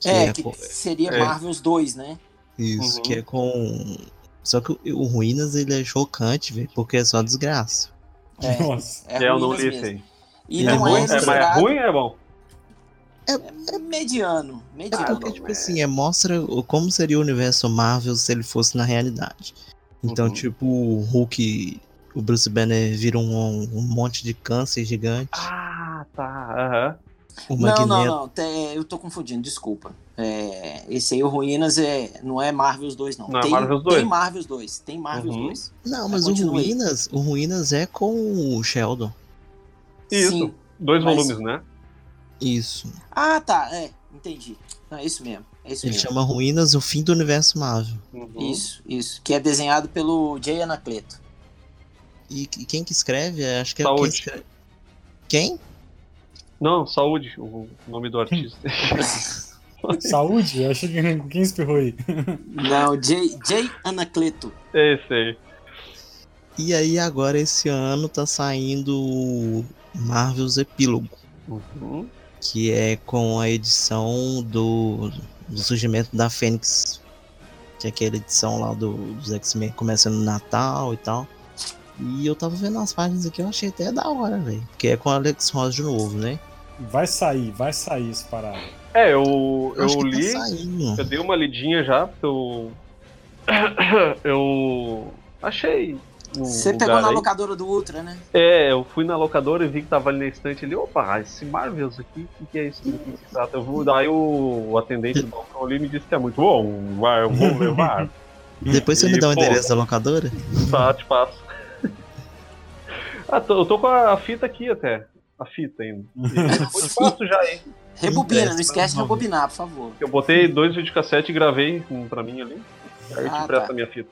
Que é, é, que com... seria é. Marvels 2, né? Isso, uhum. que é com. Só que o Ruínas ele é chocante, velho, porque é só desgraça. É, Nossa. É, é eu não li aí. E é não é, é, mas é ruim ou é bom? É, é mediano. mediano. É porque, tipo assim, é, mostra como seria o universo Marvel se ele fosse na realidade. Então, uhum. tipo, o Hulk, o Bruce Banner vira um, um monte de câncer gigante. Ah, tá. Aham. Uhum. Não, não, não. Tem, eu tô confundindo, desculpa. É, esse aí, o Ruínas, é, não é Marvels 2, não. Não tem, é Marvels 2. Tem Marvels 2. Tem Marvels uhum. 2. Não, mas o Ruínas, o Ruínas é com o Sheldon. Isso. Sim, Dois mas... volumes, né? Isso. Ah, tá. É, entendi. Não, é isso mesmo. É isso Ele mesmo. chama Ruínas, o fim do universo Marvel. Uhum. Isso, isso. Que é desenhado pelo Jay Anacleto. E, e quem que escreve? Acho que é Saúde. quem escreve. Quem? Não, Saúde, o nome do artista. Saúde? Eu achei que quem espirrou aí. Não, Jay, Jay Anacleto. Esse aí. E aí agora esse ano tá saindo Marvel's Epílogo. Uhum. Que é com a edição do, do surgimento da Fênix. Que é aquela edição lá do, dos X-Men começando no Natal e tal. E eu tava vendo as páginas aqui, eu achei até da hora, velho. Porque é com Alex Ross de novo, né? Vai sair, vai sair esse parado. É, eu, eu, eu tá li. Tá eu dei uma lidinha já, porque eu. eu achei. Você pegou na aí. locadora do Ultra, né? É, eu fui na locadora e vi que tava ali na estante ali. Opa, esse Marvels aqui, o que, que, é isso? Que que se trata? Eu vou, daí o, o atendente do balcão ali me disse que é muito bom. Vai, eu vou levar. Depois você e, me dá o pô, endereço da locadora? Tá, te passo. ah, tô, eu tô com a fita aqui até a fita ainda. Faço já, hein? Rebobina, não esquece de rebobinar, por favor. Eu botei dois videocassete e gravei um pra mim ali. Aí eu te ah, presto tá. a minha fita.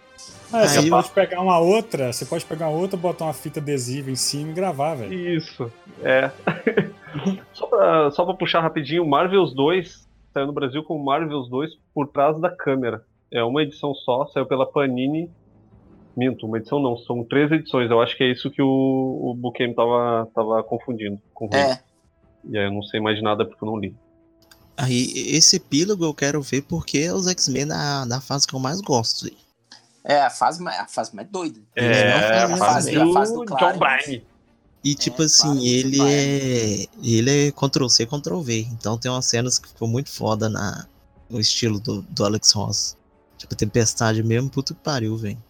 Ah, você pode pegar uma outra, você pode pegar outra, botar uma fita adesiva em cima e gravar, velho. Isso, é. só, pra, só pra puxar rapidinho, Marvels 2 saiu no Brasil com Marvels 2 por trás da câmera. É uma edição só, saiu pela Panini Minto, uma edição não, são três edições. Eu acho que é isso que o, o Bukem tava, tava confundindo. Com é. E aí eu não sei mais nada porque eu não li. Aí, esse epílogo eu quero ver porque é os X-Men da, da fase que eu mais gosto. É, a fase, a fase mais doida. É, a fase, do, a fase do John Byrne. E tipo é, assim, claro, ele é. Ele é Ctrl C, Ctrl V. Então tem umas cenas que ficou muito foda na, no estilo do, do Alex Ross. Tipo, Tempestade mesmo, puto que pariu, velho.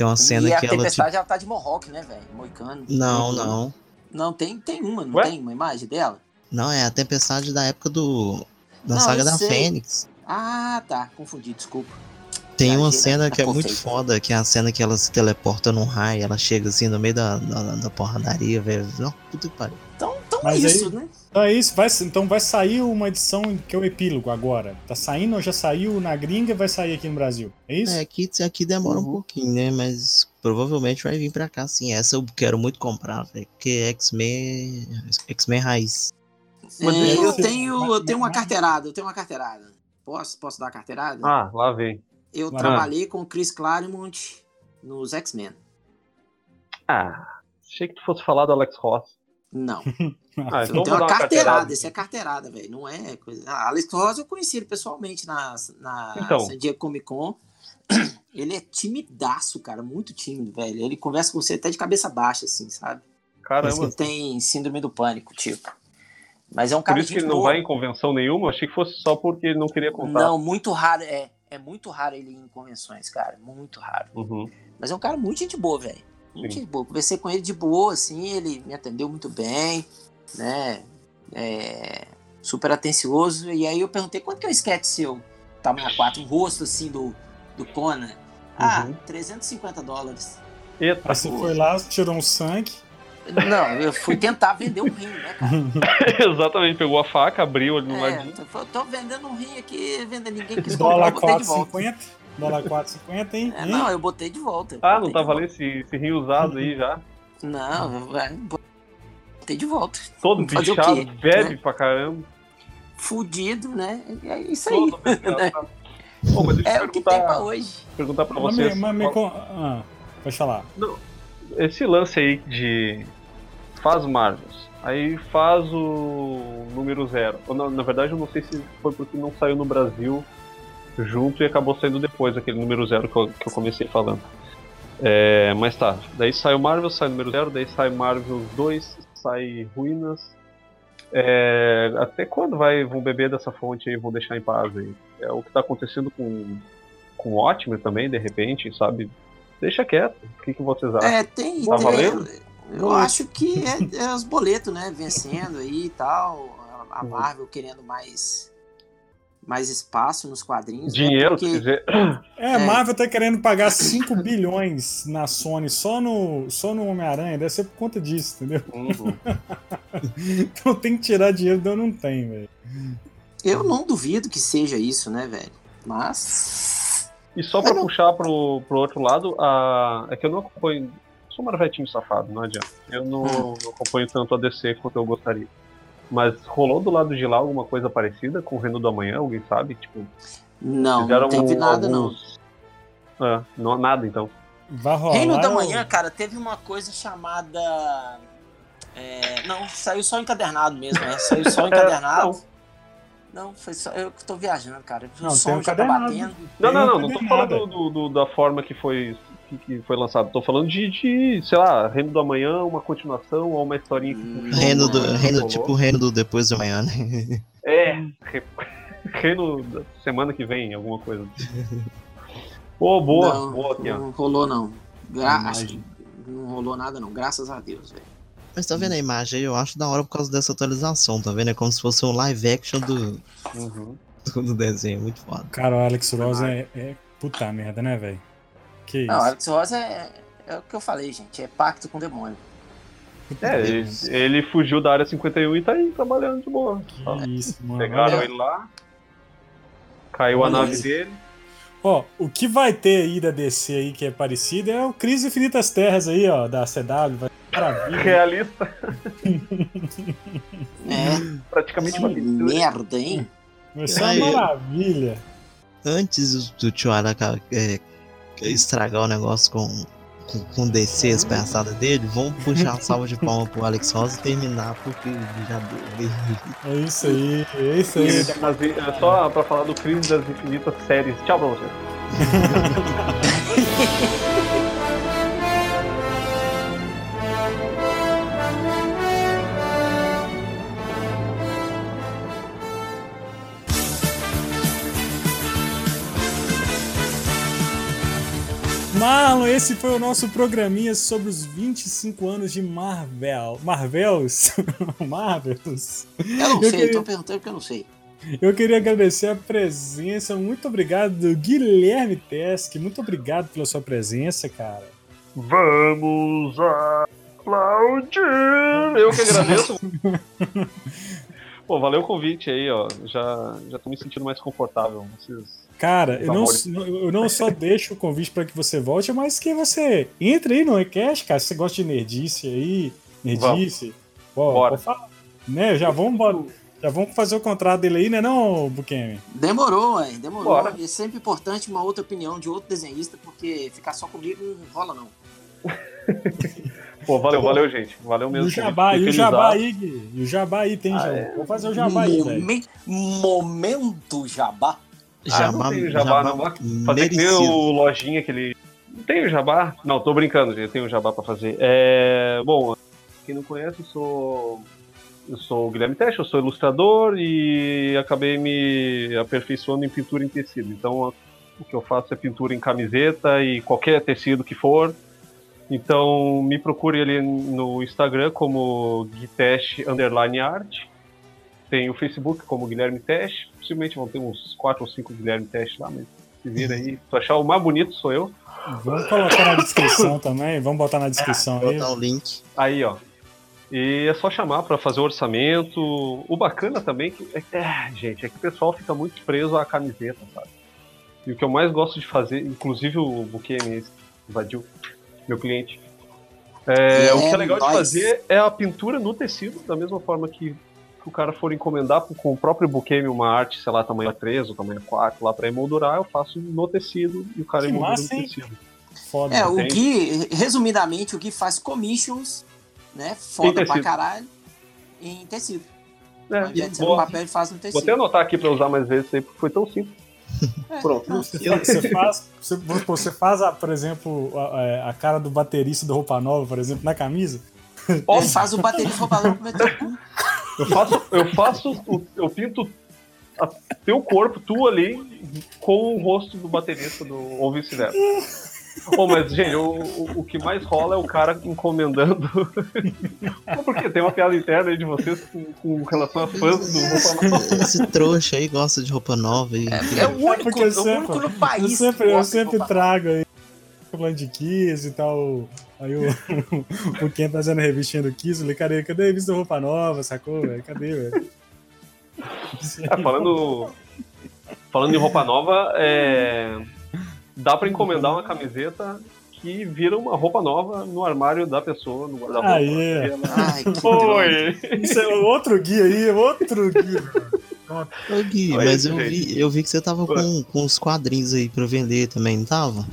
Tem uma cena e que ela. a Tempestade, tipo... ela tá de Mohawk, né, velho? Moicano. Não, não. Não, tem, tem uma, não Ué? tem uma imagem dela? Não, é a Tempestade da época do. Da não, saga da sei. Fênix. Ah, tá. Confundi, desculpa. Tem uma cena que é muito foda, que é a cena que ela se teleporta num raio, ela chega assim no meio da, da, da porradaria, velho. Não, puta que pariu. Então, então é isso, aí, né? Então é isso, vai, então vai sair uma edição que é o epílogo agora. Tá saindo ou já saiu na gringa e vai sair aqui no Brasil? É isso? É, aqui, aqui demora uhum. um pouquinho, né? Mas provavelmente vai vir pra cá sim. Essa eu quero muito comprar, velho. Porque X-Men. X-Men raiz. Mas é, eu, tenho, eu tenho uma carteirada, eu tenho uma carteirada. Posso, posso dar a carteirada? Ah, lá vem. Eu trabalhei com o Chris Claremont nos X-Men. Ah, achei que tu fosse falar do Alex Ross. Não. ah, então eu tenho uma, uma carteirada. carteirada. Esse é carteirada, velho. Não é coisa. Ah, Alex Ross eu conheci ele pessoalmente na, na então. San Diego Comic Con. Ele é timidaço, cara. Muito tímido, velho. Ele conversa com você até de cabeça baixa, assim, sabe? Caramba. Ele tem síndrome do pânico, tipo. Mas é um cara Por isso que ele não vai em convenção nenhuma? Achei que fosse só porque ele não queria contar. Não, muito raro. É, é muito raro ele ir em convenções, cara. Muito raro. Uhum. Mas é um cara muito gente boa, velho. Gente boa. Conversei com ele de boa, assim, ele me atendeu muito bem, né? É, super atencioso. E aí eu perguntei quanto que é o sketch seu? Tamanho 4, um rosto assim do, do Conan. Ah, uhum. 350 dólares. Eita, Aí você foi lá, tirou um sangue. Não, eu fui tentar vender um rim, né, cara? Exatamente, pegou a faca, abriu ali no é, ladinho. Tô, tô vendendo um rim aqui, vendo ninguém quis comprar, Dólar 4,50? Dólar 4,50, hein? É, não, eu botei de volta. Ah, não tá valendo esse, esse rim usado aí já? Não, botei de volta. Todo bichado, bebe né? pra caramba. Fudido, né? É isso aí. Né? Pô, é o que tem pra hoje. Perguntar pra vocês. Mas, mas, qual... ah, pode falar. Não, esse lance aí de faz Marvels, aí faz o número zero. Na, na, verdade, eu não sei se foi porque não saiu no Brasil junto e acabou saindo depois aquele número zero que eu, que eu comecei falando. É, mas tá, daí sai o Marvel, sai o número zero, daí sai Marvel 2, sai Ruínas. É, até quando vai, vão beber dessa fonte aí vão deixar em paz aí? É o que tá acontecendo com, com o Ótimo também, de repente, sabe? deixa quieto. O que, que vocês acham? É, tem. Tá tem valendo? Eu acho que é, é, os boletos, né? Vencendo aí e tal. A Marvel querendo mais mais espaço nos quadrinhos. Né? Dinheiro, né? Porque... dizer. É, a Marvel tá querendo pagar 5 bilhões na Sony só no, só no Homem-Aranha, deve ser por conta disso, entendeu? Uhum. então tem que tirar dinheiro, então não tem, velho. Eu não duvido que seja isso, né, velho? Mas. E só pra puxar pro, pro outro lado, a... é que eu não acompanho. Sou um marvetinho safado, não adianta. Eu não, hum. não, acompanho tanto a DC quanto eu gostaria. Mas rolou do lado de lá alguma coisa parecida com o Reino do Amanhã? Alguém sabe? Tipo, não, não teve nada, alguns... não. É, não. Nada então. Vai rolar, Reino da Manhã, cara, teve uma coisa chamada. É... Não, saiu só encadernado mesmo, né? Saiu só encadernado. é, não, foi só eu que tô viajando, cara. O não, som já tá batendo. Não, não, não, não tô falando do, do, da forma que foi, que, que, foi lançado. Tô falando de, de, sei lá, Reino do Amanhã, uma continuação ou uma historinha que. Hum, reino do. Reino, tipo Reino do Depois do Amanhã, né? É, Reino da semana que vem, alguma coisa. Pô, oh, boa, não, boa aqui, ó. Não rolou, não. Gra acho que não rolou nada, não. Graças a Deus, velho. Mas tá vendo a imagem aí? Eu acho da hora por causa dessa atualização, tá vendo? É como se fosse um live action do, uhum. do desenho, muito foda. Cara, o Alex Rosa é, é puta merda, né, velho? Que Não, isso? Alex Rosa é, é o que eu falei, gente, é pacto com o demônio. É, ele, ele, fugiu da área 51 e tá aí trabalhando de boa. Que isso, mano. Pegaram ele lá, caiu a nave dele. Ó, o que vai ter aí da DC aí que é parecido é o Crise Infinitas Terras aí, ó, da CW. Vai Maravilha. Realista. É. Praticamente que uma merda, hein? Vai ser uma é, maravilha. Antes do Tio Araka é, estragar o negócio com, com, com DC, as pensadas dele, vamos puxar a salva de palma pro Alex Rosa e terminar, porque já deu. É isso aí, é isso aí. É só pra falar do Crise das Infinitas Séries. Tchau pra vocês. Marlon, esse foi o nosso programinha sobre os 25 anos de Marvel. Marvels? Marvels? Eu não eu sei, queria... tô perguntando porque eu não sei. Eu queria agradecer a presença. Muito obrigado, Guilherme Tesk. Muito obrigado pela sua presença, cara. Vamos aplaudir! Eu que agradeço. Pô, valeu o convite aí, ó. Já, já tô me sentindo mais confortável. Vocês Cara, eu não, eu não só deixo o convite para que você volte, mas que você entre aí no Ecast, cara. Se você gosta de nerdice aí, nerdice, Bora. Falar, né? Já vamos. Já vamos fazer o contrato dele aí, né, não, Bukemi? Demorou, hein? Demorou. Bora. É sempre importante uma outra opinião de outro desenhista, porque ficar só comigo não rola, não. Pô, valeu, valeu, gente. Valeu mesmo. E o Jabá, e o Jabá aí, Gui? E o Jabá aí, tem, ah, é. Vou fazer o Jabá aí, velho. Momento Jabá. Jabá, ah, não tem Jabá, jabá não. Fazer que o lojinha que ele. Não tem o Jabá? Não, tô brincando, gente. Tem o Jabá pra fazer. É... Bom, quem não conhece, eu sou eu sou o Guilherme Teste, eu sou ilustrador e acabei me aperfeiçoando em pintura em tecido. Então, o que eu faço é pintura em camiseta e qualquer tecido que for. Então, me procure ali no Instagram como guiteste underline art. Tem o Facebook como Guilherme Teste. Possivelmente vão ter uns 4 ou 5 Guilherme Teste lá, mas se vira aí. Se achar o mais bonito sou eu. Vamos colocar na descrição também. Vamos botar na descrição aí. Botar o link. Aí, ó. E é só chamar para fazer o orçamento. O bacana também é que, é, gente, é que o pessoal fica muito preso à camiseta, sabe? E o que eu mais gosto de fazer, inclusive o Buquemi invadiu meu cliente. É, é, o que é legal de fazer é a pintura no tecido, da mesma forma que, que o cara for encomendar com o próprio Buquemi uma arte, sei lá, tamanho 3 ou tamanho 4 lá para emoldurar, eu faço no tecido e o cara que emoldura massa, no tecido. Foda, é, o Gui, resumidamente, o Gui faz commissions né? Foda pra caralho, em tecido. É, e, boa. papel e faz no tecido. Vou até anotar aqui pra usar mais vezes aí, porque foi tão simples. É. Pronto. Você faz, você, você faz a, por exemplo, a, é, a, cara do baterista do Roupa Nova, por exemplo, na camisa. Ele faz o baterista do Roupa Nova com o Eu faço, eu faço, eu pinto a, teu corpo, tu ali, com o rosto do baterista do, ou vice-versa. Pô, mas, gente, o, o, o, que mais rola é o cara encomendando. Porque tem uma piada interna aí de vocês com, com relação a fãs do roupa nova. Esse trouxa aí gosta de roupa nova. E... É, é, o único, é o único no país. Eu sempre, eu sempre trago aí falando de Kiss e tal. Aí o, o Ken fazendo a revistinha do Kiss, eu falei, cadê, cadê a revista roupa nova, sacou, velho? Cadê, velho? Ah, falando, falando em roupa nova, é dá para encomendar uma camiseta que vira uma roupa nova no armário da pessoa, no guarda-roupa. Aí. Ai, que Oi. Isso é outro guia aí, outro guia. Ô Gui, Oi, mas eu vi, eu vi que você tava com, com os quadrinhos aí pra vender também, não tava?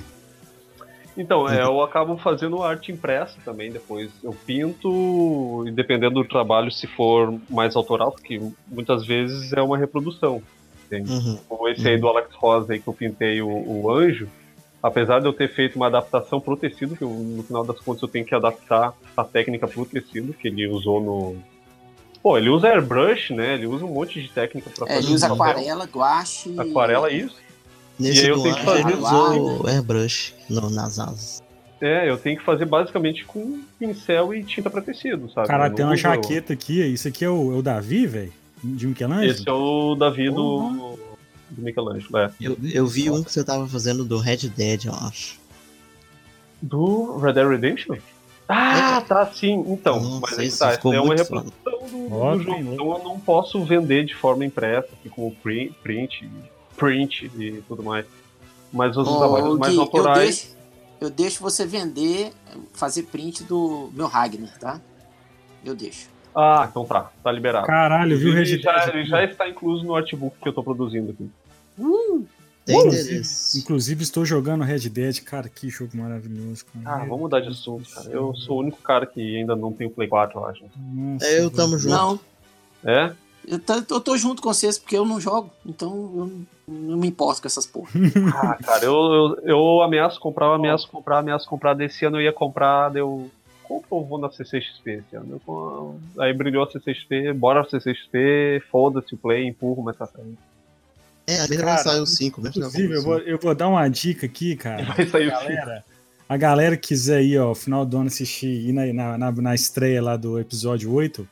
Então, é, eu acabo fazendo arte impressa também depois. Eu pinto, e dependendo do trabalho, se for mais autoral, porque muitas vezes é uma reprodução. Uhum. Como esse aí do Alex Rosa aí que eu pintei o, o anjo, apesar de eu ter feito uma adaptação pro tecido, que eu, no final das contas eu tenho que adaptar a técnica pro tecido que ele usou no. Pô, ele usa airbrush, né? Ele usa um monte de técnica para é, fazer. Ele usa aquarela, guache. Aquarela, isso. Nesse e aí eu tenho que fazer. Ele usou airbrush no, nas asas. É, eu tenho que fazer basicamente com pincel e tinta para tecido, sabe? Cara, tem uma jaqueta aqui, isso aqui é o, é o Davi, velho? De Michelangelo? Esse é o Davi do, uhum. do Michelangelo, é. Eu, eu vi um que você tava fazendo do Red Dead, eu acho. Do Red Dead Redemption? Ah, é. tá, sim. Então, Nossa, mas aí tá, é uma reprodução do, do, jogo. Então eu não posso vender de forma impressa, assim, como print, print, print e tudo mais. Mas os oh, trabalhos mais autorais. Eu deixo, eu deixo você vender, fazer print do meu Ragnar, tá? Eu deixo. Ah, então tá, tá liberado. Caralho, viu o Ele já, ele já está incluso no artbook que eu tô produzindo aqui. Uh! Inclusive, inclusive, estou jogando Red Dead, cara, que jogo maravilhoso. Cara. Ah, vamos mudar de assunto, cara. Eu sou o único cara que ainda não tem o Play 4, eu acho. Nossa, é, eu tamo junto. Não. É? Eu, eu tô junto com vocês porque eu não jogo, então eu não me importo com essas porra. ah, cara, eu, eu, eu ameaço comprar, eu ameaço comprar, ameaço comprar. Desse ano eu ia comprar, deu compra ou vou na CCXP esse ano? Eu, aí brilhou a CCXP, bora a CCXP, foda-se o play, empurro mais pra frente. É, a vai sair o 5, mesmo Inclusive, eu vou, eu vou dar uma dica aqui, cara. Vai sair galera, A galera que quiser aí, ó, final do ano assistir ir na, na, na estreia lá do episódio 8,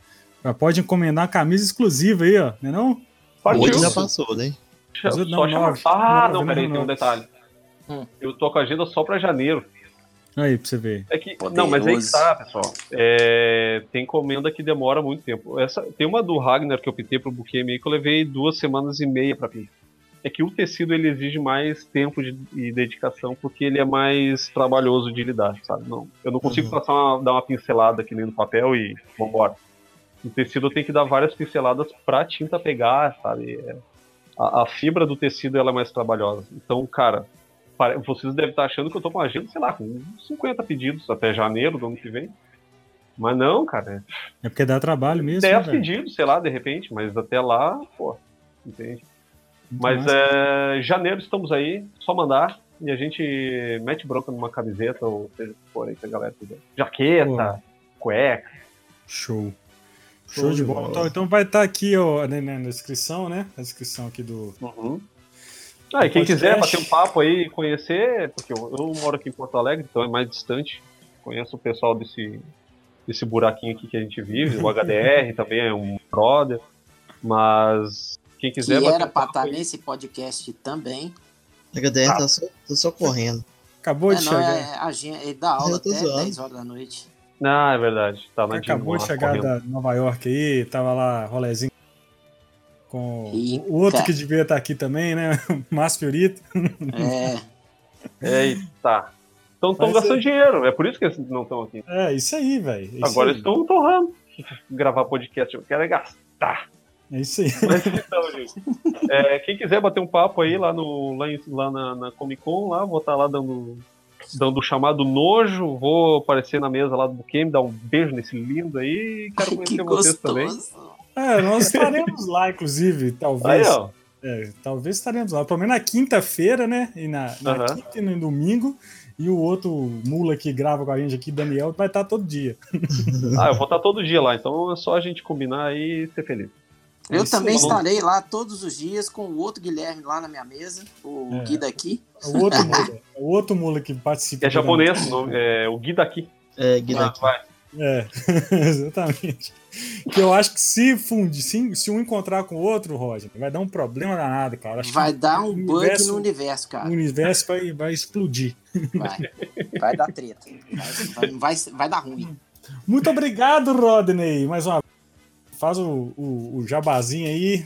pode encomendar uma camisa exclusiva aí, ó, não é não? O 8 já passou, né? Só, não, só ah, não, peraí, tem um detalhe. Hum. Eu tô com a agenda só pra janeiro. Aí, pra você ver. É que, não, mas aí que tá, pessoal. É, tem encomenda que demora muito tempo. Essa, tem uma do Ragnar que eu pintei pro buquê meio que eu levei duas semanas e meia pra pintar. É que o tecido ele exige mais tempo de, e dedicação porque ele é mais trabalhoso de lidar, sabe? Não, eu não consigo uhum. passar uma, dar uma pincelada aqui no papel e vambora. O tecido tem que dar várias pinceladas pra tinta pegar, sabe? É, a, a, fibra do tecido ela é mais trabalhosa. Então, cara, vocês devem estar achando que eu tô com uma agenda, sei lá, com 50 pedidos até janeiro do ano que vem. Mas não, cara. É porque dá trabalho mesmo. 10 né, pedidos, sei lá, de repente, mas até lá, pô, entende? Muito mas é, janeiro estamos aí, só mandar e a gente mete bronca numa camiseta, ou seja o que for aí que a galera quiser. Jaqueta, cueca. Show. Show, de bola. Então, então, vai estar tá aqui ó, né, na descrição, né? Na descrição aqui do. Uhum. Ah, e quem quiser bater um papo aí e conhecer, porque eu, eu, moro aqui em Porto Alegre, então é mais distante. Conheço o pessoal desse, desse buraquinho aqui que a gente vive, o HDR também é um brother. Mas quem quiser. Que era pra estar tá nesse podcast também. O HDR ah. tá, só, tá só correndo. Acabou é, de não, chegar. É, a gente, ele dá aula até zoando. 10 horas da noite. Ah, é verdade. Tá Acabou de chegar correndo. da Nova York aí, tava lá rolezinho com Eita. o outro que devia estar aqui também, né? Márcio Fiorito. É. Eita. Então estão gastando é... dinheiro, é por isso que eles não estão aqui. É, isso aí, velho. É Agora eles estão torrando. Gravar podcast, eu quero é gastar. É isso aí. Mas então, gente. É, quem quiser bater um papo aí lá, no, lá, em, lá na, na, Comic Con, lá, vou estar lá dando dando o chamado nojo, vou aparecer na mesa lá do Buquem, dar um beijo nesse lindo aí e quero conhecer vocês também. É, nós estaremos lá, inclusive, talvez. Aí, é, talvez estaremos lá, pelo menos na quinta-feira, né? E na, na uhum. quinta e no domingo. E o outro mula que grava com a gente aqui, Daniel, vai estar todo dia. ah, eu vou estar todo dia lá, então é só a gente combinar e ser feliz. Eu Isso também estarei lá todos os dias com o outro Guilherme lá na minha mesa, o é. Gui daqui. É o outro mula, é o outro mula que participa. É japonês, nome, é o Gui daqui. É, Gui daqui. Ah, é, exatamente. Que eu acho que se fundir, se, se um encontrar com o outro, Roger, vai dar um problema danado, cara. Acho vai dar um bug universo, no universo, cara. O universo vai, vai explodir. Vai. Vai dar treta. Vai, vai, vai dar ruim. Muito obrigado, Rodney. Mais uma Faz o, o, o jabazinho aí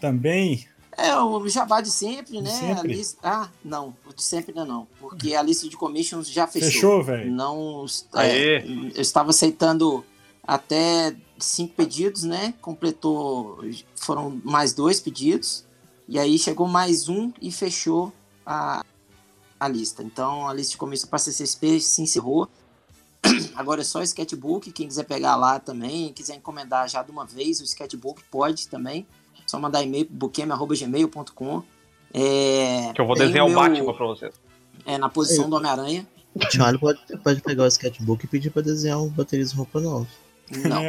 também. É, o jabá de sempre, né? Sempre? Lista... Ah, não, o de sempre ainda não. Porque a lista de commissions já fechou. Fechou, velho? Não. É, eu estava aceitando até cinco pedidos, né? Completou. Foram mais dois pedidos. E aí chegou mais um e fechou a, a lista. Então a lista de comissão para CCSP se encerrou. Agora é só sketchbook. Quem quiser pegar lá também, quiser encomendar já de uma vez o sketchbook, pode também. Só mandar e-mail buqueme.gmail.com. É, que eu vou desenhar meu, o Batman pra vocês. É, na posição do Homem-Aranha. O Charlie pode, pode pegar o sketchbook e pedir pra desenhar um baterista roupa nova. Não.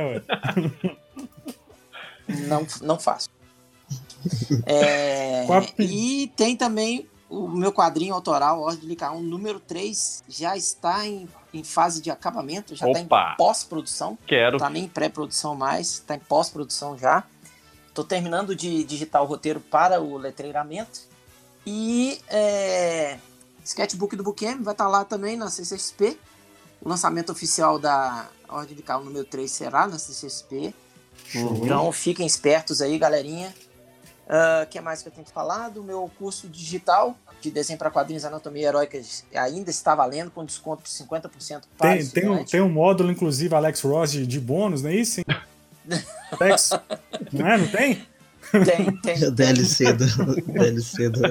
não, não faço. É, e tem também o meu quadrinho autoral, Ordem de K1, número 3, já está em, em fase de acabamento, já está em pós-produção. Quero. Está nem em pré-produção mais, está em pós-produção já. Estou terminando de digitar o roteiro para o letreiramento. E é, Sketchbook do Bookem vai estar tá lá também na CCXP. O lançamento oficial da Ordem de Carro número 3 será na CCXP. Uhum. Então fiquem espertos aí, galerinha. O uh, que mais que eu tenho que falar? Do meu curso digital de desenho para quadrinhos Anatomia Heróica ainda está valendo com desconto de 50% para tem, tem um, tem um módulo, inclusive, Alex Ross, de, de bônus, não é isso? Tex, não é? Não tem? Tem, tem. O DLC do, DLC do,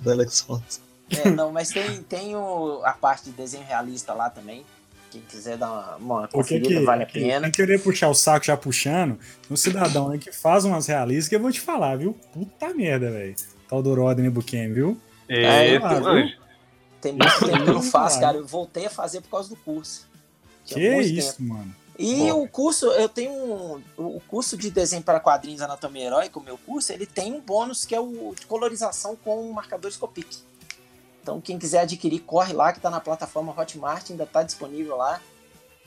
do Alex Ross. É, não, mas tem, tem o, a parte de desenho realista lá também. Quem quiser dar uma, uma conferida, que, vale a pena. Quem querer puxar o saco já puxando, um cidadão aí que faz umas realistas que eu vou te falar, viu? Puta merda, velho. Tal do Rodney Buchanan, viu? É, é lá, viu? Tem muito tempo que eu não faço, cara. Eu voltei a fazer por causa do curso. Tinha que isso, tempo. mano. E Bom. o curso, eu tenho um, o curso de desenho para quadrinhos Anatomia Heróica, o meu curso, ele tem um bônus que é o de colorização com marcadores Copic. Então, quem quiser adquirir, corre lá que está na plataforma Hotmart, ainda está disponível lá.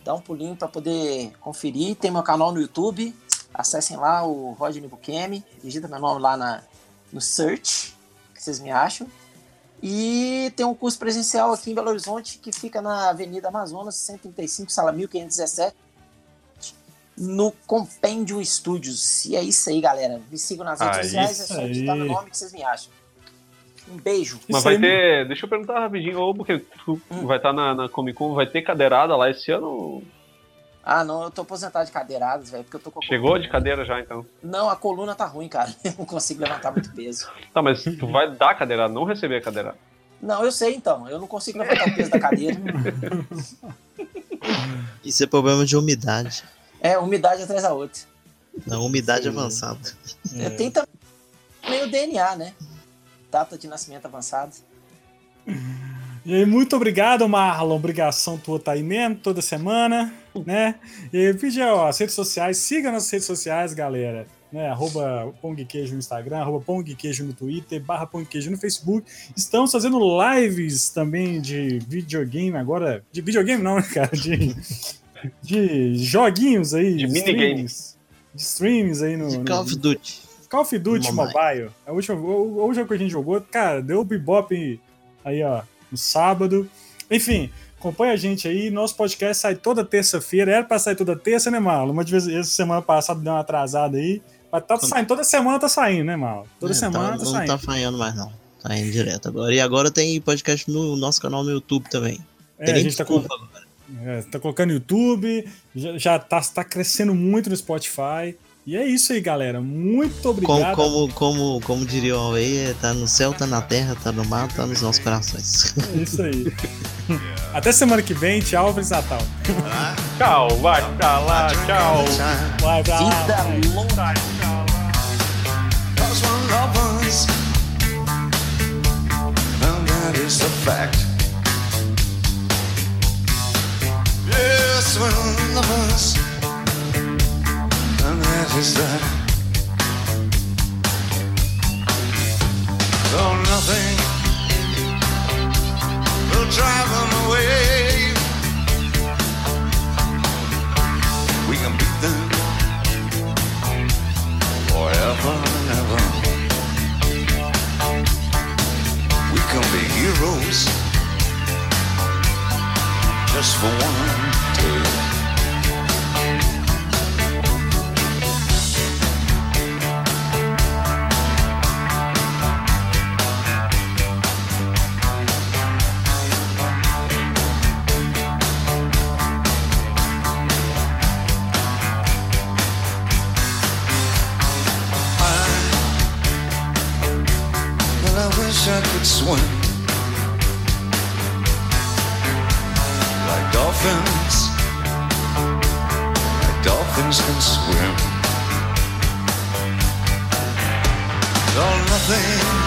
Dá um pulinho para poder conferir. Tem meu canal no YouTube. Acessem lá o Rodney Bukemi. Digita meu nome lá na, no search, que vocês me acham. E tem um curso presencial aqui em Belo Horizonte que fica na Avenida Amazonas, 135, sala 1517, no Compendium Studios. E é isso aí, galera. Me sigam nas redes ah, sociais, é só digitar meu nome que vocês me acham. Um beijo. Mas Isso vai ter. Deixa eu perguntar rapidinho, ou porque tu hum. vai estar tá na, na, Comic Con, vai ter cadeirada lá esse ano? Ah, não, eu tô aposentado de cadeiradas, velho, porque eu tô com Chegou de cadeira já, então? Não, a coluna tá ruim, cara. Eu não consigo levantar muito peso. Tá, mas tu vai dar cadeirada, não receber a cadeirada. Não, eu sei então. Eu não consigo levantar o peso da cadeira. Isso é problema de umidade. É, umidade atrás da outra. Não, umidade Sim. avançada. É. Tem também o DNA, né? Data de nascimento avançado. E aí, muito obrigado, Marlon. Obrigação tua tá aí mesmo, toda semana, né? E pedir, ó, as redes sociais, siga nas redes sociais, galera. Né, arroba Pongqueijo no Instagram, arroba Pongqueijo no Twitter, barra Pongqueijo no Facebook. Estamos fazendo lives também de videogame agora. De videogame não, né, cara? De, de joguinhos aí. De minigames. De streams aí no. De Call of Duty. Call of Duty Mobile. Mobile. A última, o, último que a gente jogou, cara, deu bebop aí, ó, no sábado. Enfim, acompanha a gente aí. Nosso podcast sai toda terça-feira. Era pra sair toda terça, né, Marlon? Uma vez, essa semana passada deu uma atrasada aí. Mas tá saindo, toda semana tá saindo, né, Marlon? Toda é, semana tá, tá não saindo. Não tá falhando mais, não. Tá indo direto agora. E agora tem podcast no nosso canal no YouTube também. É, tem a gente tá, col é, tá colocando no YouTube, já, já tá, tá crescendo muito no Spotify. E é isso aí, galera. Muito obrigado. Como, como, como, como diria o Huawei, tá no céu, tá na terra, tá no mar, tá nos nossos corações. É isso aí. Até semana que vem. Tchau, Feliz Natal. tchau, vai pra lá, tchau. Vai pra lá. Vida longa. Lovers is that though nothing will drive them away we can beat them forever and ever. We can be heroes just for one Thank you. 对。